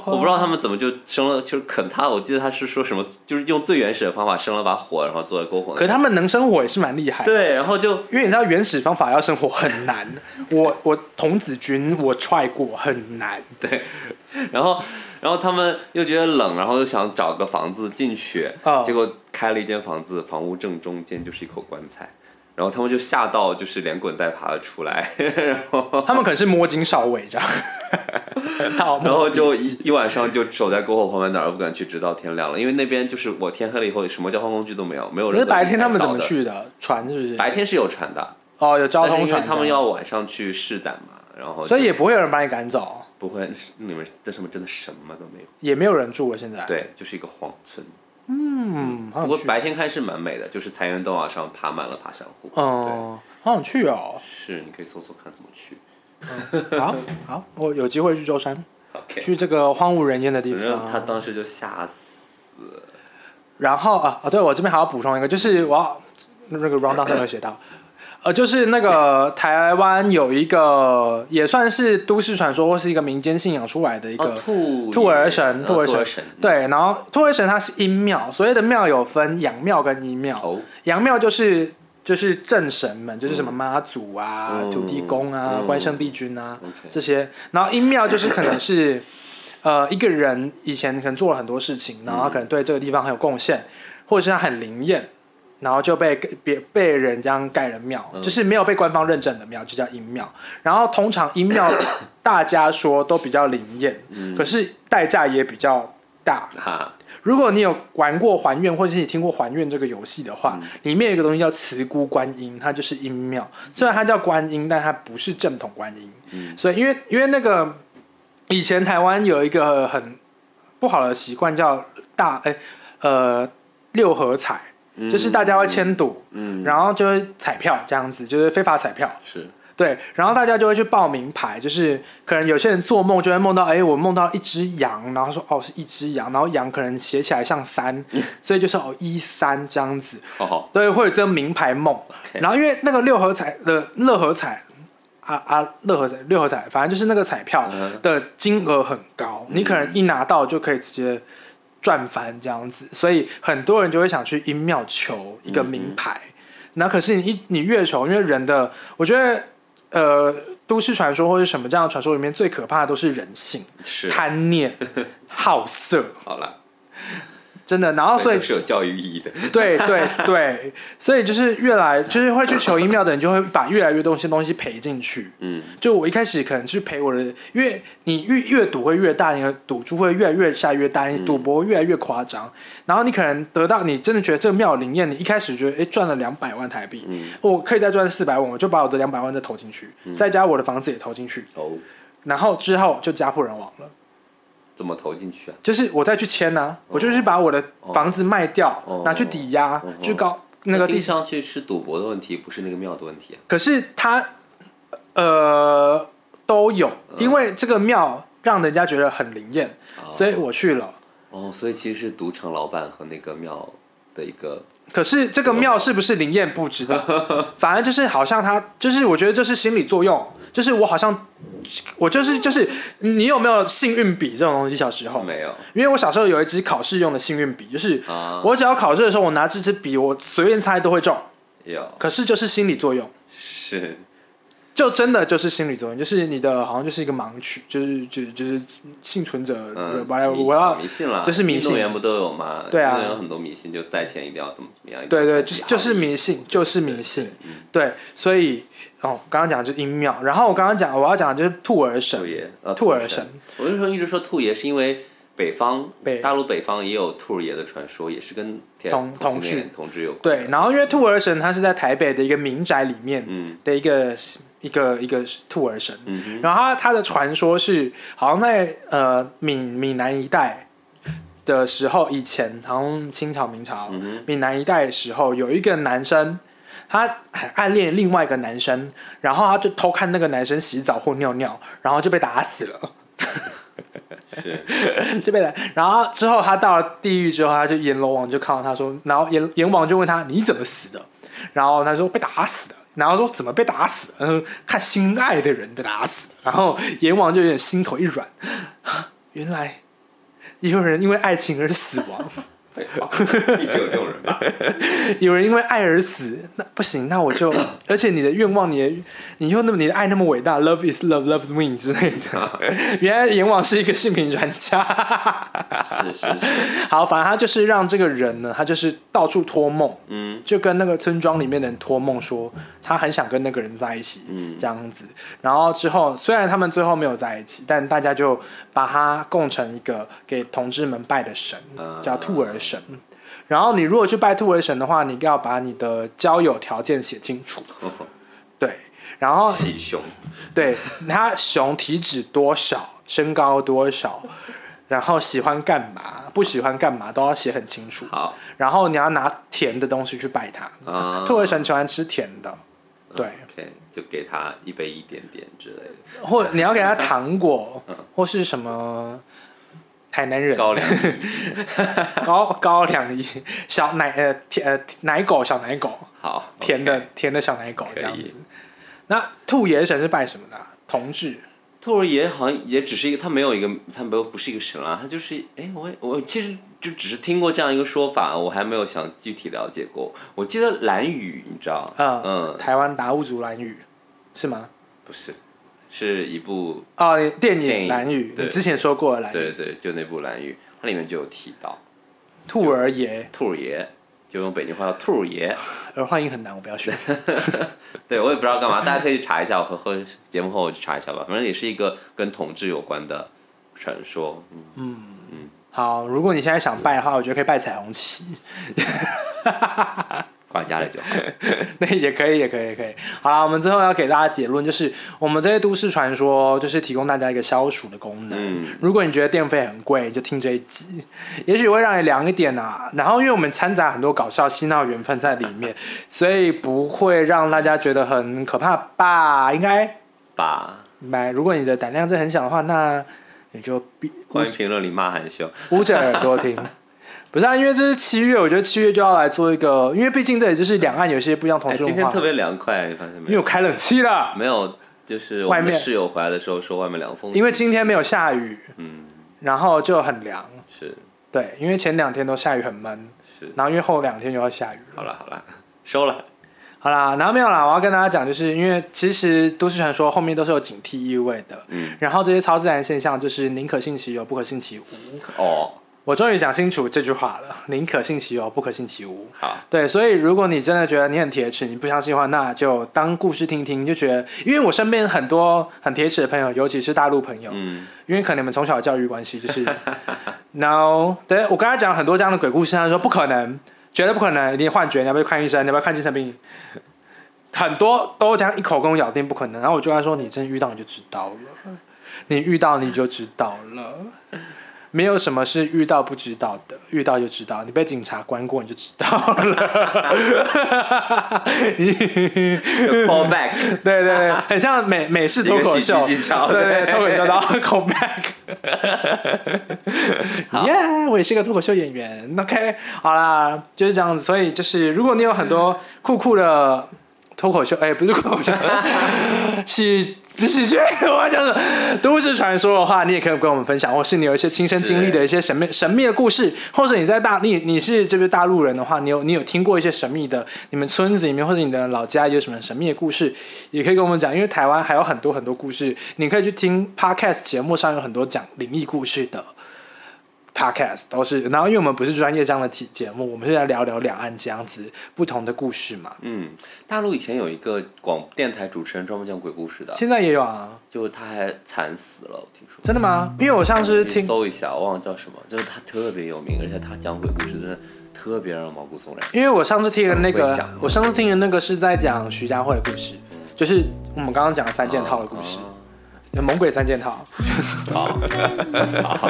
Speaker 2: 我不知道他们怎么就生了，就是可能他我记得他是说什么，就是用最原始的方法生了把火，然后做在篝火。
Speaker 1: 可他们能生火也是蛮厉害的。
Speaker 2: 对，然后就
Speaker 1: 因为你知道原始方法要生火很难，我我童子军我踹过很难，
Speaker 2: 对，然后然后他们又觉得冷，然后又想找个房子进去，
Speaker 1: 哦
Speaker 2: 结果开了一间房子，房屋正中间就是一口棺材，然后他们就吓到，就是连滚带爬的出来，然后
Speaker 1: 他们可能是摸金少尉这样，
Speaker 2: 然后就一一晚上就守在篝火旁边，哪儿都不敢去，直到天亮了，因为那边就是我天黑了以后，什么交通工具都没有，没有人。
Speaker 1: 白天他们怎么？去的？船是不是？
Speaker 2: 白天是有船的，
Speaker 1: 哦，有交通船，
Speaker 2: 他们要晚上去试胆嘛，然后
Speaker 1: 所以也不会有人把你赶走。
Speaker 2: 不会，你们这上面真的什么都没有。
Speaker 1: 也没有人住了，现在。，
Speaker 2: 对，就是一个荒村。
Speaker 1: 嗯，
Speaker 2: 不过。白天看是蛮美的，就是财源都往上爬满了爬山虎。
Speaker 1: 哦，好想去哦。
Speaker 2: 是你可以搜搜看怎么去。
Speaker 1: 好，好，我有机会去舟山
Speaker 2: ，OK，
Speaker 1: 去这个荒无人烟的地方。
Speaker 2: 他当时就吓死。
Speaker 1: 然后啊啊，对我这边还要补充一个，就是我要那个 round down 上面有写到，呃，就是那个台湾有一个也算是都市传说或是一个民间信仰出来的一个、
Speaker 2: 哦，兔
Speaker 1: 兔儿神，
Speaker 2: 呃
Speaker 1: 兔儿神。对，然后兔儿神它是阴庙，所谓的庙有分阳庙跟阴庙，
Speaker 2: 哦，
Speaker 1: 阳庙就是就是正神们，就是什么妈祖啊、
Speaker 2: 嗯
Speaker 1: 土地公啊、
Speaker 2: 嗯
Speaker 1: 关圣帝君啊这些，然后阴庙就是可能是 呃一个人以前可能做了很多事情，然后他可能对这个地方很有贡献，或者是他很灵验。然后就被别被人这样盖了庙，
Speaker 2: 嗯
Speaker 1: 就是没有被官方认证的庙，就叫阴庙。然后通常阴庙 大家说都比较灵验，
Speaker 2: 嗯
Speaker 1: 可是代价也比较大。
Speaker 2: 哈，
Speaker 1: 如果你有玩过还愿，或者是你听过还愿这个游戏的话，里面有一个东西叫慈姑观音，它就是阴庙。虽然它叫观音，但它不是正统观音。
Speaker 2: 嗯
Speaker 1: 所以因为因为那个以前台湾有一个很不好的习惯叫大哎呃六合彩，就是大家会签赌，
Speaker 2: 嗯，
Speaker 1: 然后就会彩票这样子，就是非法彩票。
Speaker 2: 是。
Speaker 1: 对，然后大家就会去报名牌，就是可能有些人做梦就会梦到，哎，我梦到一只羊，然后说哦是一只羊，然后羊可能写起来像三，所以就是哦一三这样子，
Speaker 2: 哦，
Speaker 1: 对，会有这个名牌梦。然后因为那个六合彩的乐合彩。啊啊，乐合彩、六合彩，反正就是那个彩票
Speaker 2: 嗯。
Speaker 1: 的金额很高，你可能一拿到就可以直接赚翻这样子，所以很多人就会想去音庙求一个名牌。那可是你一你越求，因为人的，我觉得呃，都市传说或者什么这样的传说里面最可怕的都是人性、
Speaker 2: 是，
Speaker 1: 贪念、好色，
Speaker 2: 好了，
Speaker 1: 真的。然后所以
Speaker 2: 都是有教育意义的。
Speaker 1: 对对对，所以就是越来就是会去求音庙的人，就会把越来越多东西东西赔进去。
Speaker 2: 嗯，
Speaker 1: 就我一开始可能去赔我的，因为你越越赌会越大，你的赌注会越来越下越大，你赌博会越来越夸张。然后你可能得到，你真的觉得这个庙灵验，你一开始觉得哎赚了两百万台币，我可以再赚四百万，我就把我的两百万再投进去，再加我的房子也投进去，
Speaker 2: 哦，
Speaker 1: 然后之后就家破人亡了。
Speaker 2: 怎么投进去啊？
Speaker 1: 就是我再去签呢、我就是把我的房子卖掉，
Speaker 2: 哦
Speaker 1: 拿去抵押，去搞那个地
Speaker 2: 听上去是赌博的问题，不是那个庙的问题啊。
Speaker 1: 可是他呃都有，因为这个庙让人家觉得很灵验，
Speaker 2: 哦
Speaker 1: 所以我去了。
Speaker 2: 哦，所以其实是赌场老板和那个庙的一个
Speaker 1: 可是这个庙是不是灵验不知道，反正就是好像他就是我觉得这是心理作用，就是我好像我就是就是你有没有幸运笔这种东西？小时候？
Speaker 2: 没有。
Speaker 1: 因为我小时候有一支考试用的幸运笔，就是
Speaker 2: 啊，
Speaker 1: 我只要考试的时候，我拿这支笔，我随便猜都会中。
Speaker 2: 有。
Speaker 1: 可是就是心理作用，
Speaker 2: 是
Speaker 1: 就真的就是心理作用，就是你的好像就是一个盲区，就是就是就是幸存者，
Speaker 2: 嗯，
Speaker 1: 我要
Speaker 2: 迷信了，
Speaker 1: 就是迷信
Speaker 2: 运动员不都有吗？
Speaker 1: 对啊
Speaker 2: 有很多迷信，就赛前一定要怎么怎么样。
Speaker 1: 对对，就是就是迷信，就是迷信，
Speaker 2: 嗯
Speaker 1: 对，所以哦，刚刚讲的就是阴庙，然后我刚刚讲我要讲的就是兔儿
Speaker 2: 兔
Speaker 1: 神，
Speaker 2: 爷，呃，神
Speaker 1: 兔儿神。
Speaker 2: 我那时候一直说兔爷？是因为北方
Speaker 1: 北
Speaker 2: 大陆北方也有兔爷的传说，也是跟天
Speaker 1: 同
Speaker 2: 同
Speaker 1: 志
Speaker 2: 恋同志有关。
Speaker 1: 对，然后因为兔儿神他是在台北的一个民宅里面
Speaker 2: 嗯
Speaker 1: 的一个一个一个兔儿神，
Speaker 2: 嗯，
Speaker 1: 然后他他的传说是好像在呃闽闽南一带的时候，以前好像清朝明朝
Speaker 2: 嗯
Speaker 1: 闽南一带的时候，有一个男生。他很暗恋另外一个男生，然后他就偷看那个男生洗澡或尿尿，然后就被打死了，
Speaker 2: 是
Speaker 1: 就被打。然后之后他到了地狱之后，他就阎罗王就看到他说，然后阎阎王就问他你怎么死的？然后他说被打死的。然后说怎么被打死？然后看心爱的人被打死。然后阎王就有点心头一软，原来也有人因为爱情而死亡，
Speaker 2: 废话，一直有这种人吧？
Speaker 1: 有人因为爱而死，那不行，那我就，而且你的愿望，你的，你又那么你的爱那么伟大，love is love, love win 之类的。原来阎王是一个性平专家。
Speaker 2: 是是是，
Speaker 1: 好，反正他就是让这个人呢，他就是到处托梦，
Speaker 2: 嗯
Speaker 1: 就跟那个村庄里面的人托梦说，他很想跟那个人在一起，
Speaker 2: 嗯
Speaker 1: 这样子。然后之后，虽然他们最后没有在一起，但大家就把他供成一个给同志们拜的神，
Speaker 2: 啊
Speaker 1: 叫兔儿神。然后你如果去拜兔儿神的话，你要把你的交友条件写清楚，对。然后
Speaker 2: 喜熊，
Speaker 1: 对他熊体脂多少，身高多少，然后喜欢干嘛，不喜欢干嘛都要写很清楚。
Speaker 2: 好。
Speaker 1: 然后你要拿甜的东西去拜他。
Speaker 2: 啊，
Speaker 1: 兔儿神喜欢吃甜的，对
Speaker 2: ，OK，就给他一杯一点点之类的。
Speaker 1: 或你要给他糖果，或是什么台南人
Speaker 2: 高粱
Speaker 1: 高高粱一小奶呃甜呃奶狗小奶狗
Speaker 2: 好
Speaker 1: 甜的甜的小奶狗这样子。那兔爷神是拜什么的啊？同志
Speaker 2: 兔儿爷好像也只是一个，他没有一个，他没有不是一个神啊，他就是，哎，我我其实就只是听过这样一个说法，我还没有想具体了解过。我记得蓝雨，你知道？
Speaker 1: 嗯，
Speaker 2: 嗯，
Speaker 1: 台湾达悟族蓝雨是吗？
Speaker 2: 不是，是一部，
Speaker 1: 哦，电影蓝雨，你之前说过了蓝雨，
Speaker 2: 对对，就那部蓝雨，它里面就有提到
Speaker 1: 兔儿爷，
Speaker 2: 兔儿爷，就用北京话叫兔儿爷。
Speaker 1: 儿化音很难，我不要学。
Speaker 2: 对我也不知道干嘛，大家可以查一下，我和和节目后我去查一下吧。反正也是一个跟统治有关的传说。嗯嗯，
Speaker 1: 好，如果你现在想拜的话，我觉得可以拜彩虹旗。
Speaker 2: 挂家的就好。
Speaker 1: 那也可以，也可以，也可以。好了，我们最后要给大家结论，就是我们这些都市传说，就是提供大家一个消暑的功能。
Speaker 2: 嗯
Speaker 1: 如果你觉得电费很贵，你就听这一集，也许会让你凉一点啊。然后，因为我们掺杂很多搞笑、嬉闹缘分在里面，所以不会让大家觉得很可怕吧？应该
Speaker 2: 吧，
Speaker 1: 买。如果你的胆量真的很小的话，那你就闭
Speaker 2: 欢迎评论里骂韩秀。
Speaker 1: 捂着耳朵听。不是啊，因为这是七月，我觉得七月就要来做一个，因为毕竟这里就是两岸有些不一样同
Speaker 2: 哎，
Speaker 1: 质文化。
Speaker 2: 今天特别凉快，你发现没有？
Speaker 1: 因为我开冷气了，
Speaker 2: 没有，就是我
Speaker 1: 外面
Speaker 2: 室友回来的时候说外面凉风。
Speaker 1: 因为今天没有下雨，
Speaker 2: 嗯
Speaker 1: 然后就很凉。
Speaker 2: 是
Speaker 1: 对，因为前两天都下雨很闷，
Speaker 2: 是，
Speaker 1: 然后因为后两天又要下雨了。
Speaker 2: 好了好了，收了。
Speaker 1: 好啦，然后没有啦，我要跟大家讲，就是因为其实都市传说后面都是有警惕意味的，
Speaker 2: 嗯
Speaker 1: 然后这些超自然现象就是宁可信其有，不可信其无。
Speaker 2: 哦，
Speaker 1: 我终于讲清楚这句话了，宁可信其有，不可信其无。
Speaker 2: 好，
Speaker 1: 对，所以如果你真的觉得你很铁齿，你不相信的话，那就当故事听听，就觉得，因为我身边很多很铁齿的朋友，尤其是大陆朋友，
Speaker 2: 嗯
Speaker 1: 因为可能你们从小教育关系，就是 no，对我跟他讲很多这样的鬼故事，他说不可能，绝对不可能，一定幻觉，你要不要看医生？你要不要看精神病？很多都这样一口跟我咬定不可能，然后我就跟他说，你真的遇到你就知道了，你遇到你就知道了。没有什么是遇到不知道的，遇到就知道。你被警察关过，你就知道了。
Speaker 2: 有 call back，
Speaker 1: 对对对，很像美美式脱口秀对对，
Speaker 2: 对
Speaker 1: 脱口秀然后 call back。耶，我也是个脱口秀演员。OK，好啦，就是这样子。所以就是，如果你有很多酷酷的脱口秀，哎、不是脱口秀，喜不是喜剧，我要讲什么？都市传说的话，你也可以跟我们分享，或是你有一些亲身经历的一些神秘神秘的故事，或者你在大你你是这边大陆人的话，你有你有听过一些神秘的，你们村子里面或者你的老家有什么神秘的故事，也可以跟我们讲，因为台湾还有很多很多故事，你可以去听 podcast 节目上有很多讲灵异故事的。Podcast 都是，然后因为我们不是专业这样的体节目，我们是在聊聊两岸这样子不同的故事嘛。
Speaker 2: 嗯，大陆以前有一个广电台主持人专门讲鬼故事的，
Speaker 1: 现在也有啊，
Speaker 2: 就他还惨死了，我听说。
Speaker 1: 真的吗？因为我上次听，
Speaker 2: 搜一下，我忘了叫什么，就是他特别有名，而且他讲鬼故事真的特别让人毛骨悚然。
Speaker 1: 因为我上次听的那个我上次听的那个是在讲徐家汇的故事，就是我们刚刚讲的三件套的故事，
Speaker 2: 哦
Speaker 1: 猛鬼三件套。
Speaker 2: 好，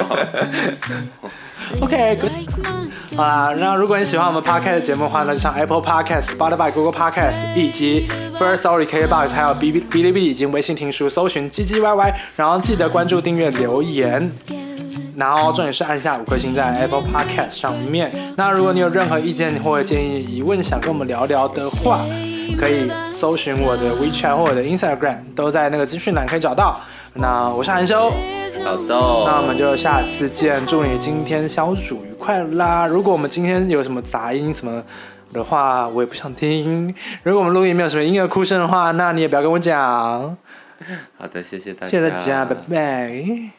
Speaker 1: OK，good。好啦，那如果你喜欢我们 Podcast 的节目的话，那就上 Apple Podcast、Spotify、Google Podcast 以及 First Story、KBox，还有哔哔哔哩哔哩以及微信听书，搜寻唧唧歪歪，然后记得关注、订阅、留言。然后重点是按下五颗星在 Apple Podcast 上面。那如果你有任何意见或者建议、疑问想跟我们聊聊的话，可以搜寻我的 WeChat 或我的 Instagram，都在那个资讯栏可以找到。那我是韩修，
Speaker 2: 好的，
Speaker 1: 那我们就下次见。祝你今天消暑愉快啦！如果我们今天有什么杂音什么的话，我也不想听。如果我们录音没有什么婴儿哭声的话，那你也不要跟我讲。
Speaker 2: 好的，谢谢大家，
Speaker 1: 谢谢大家，拜拜。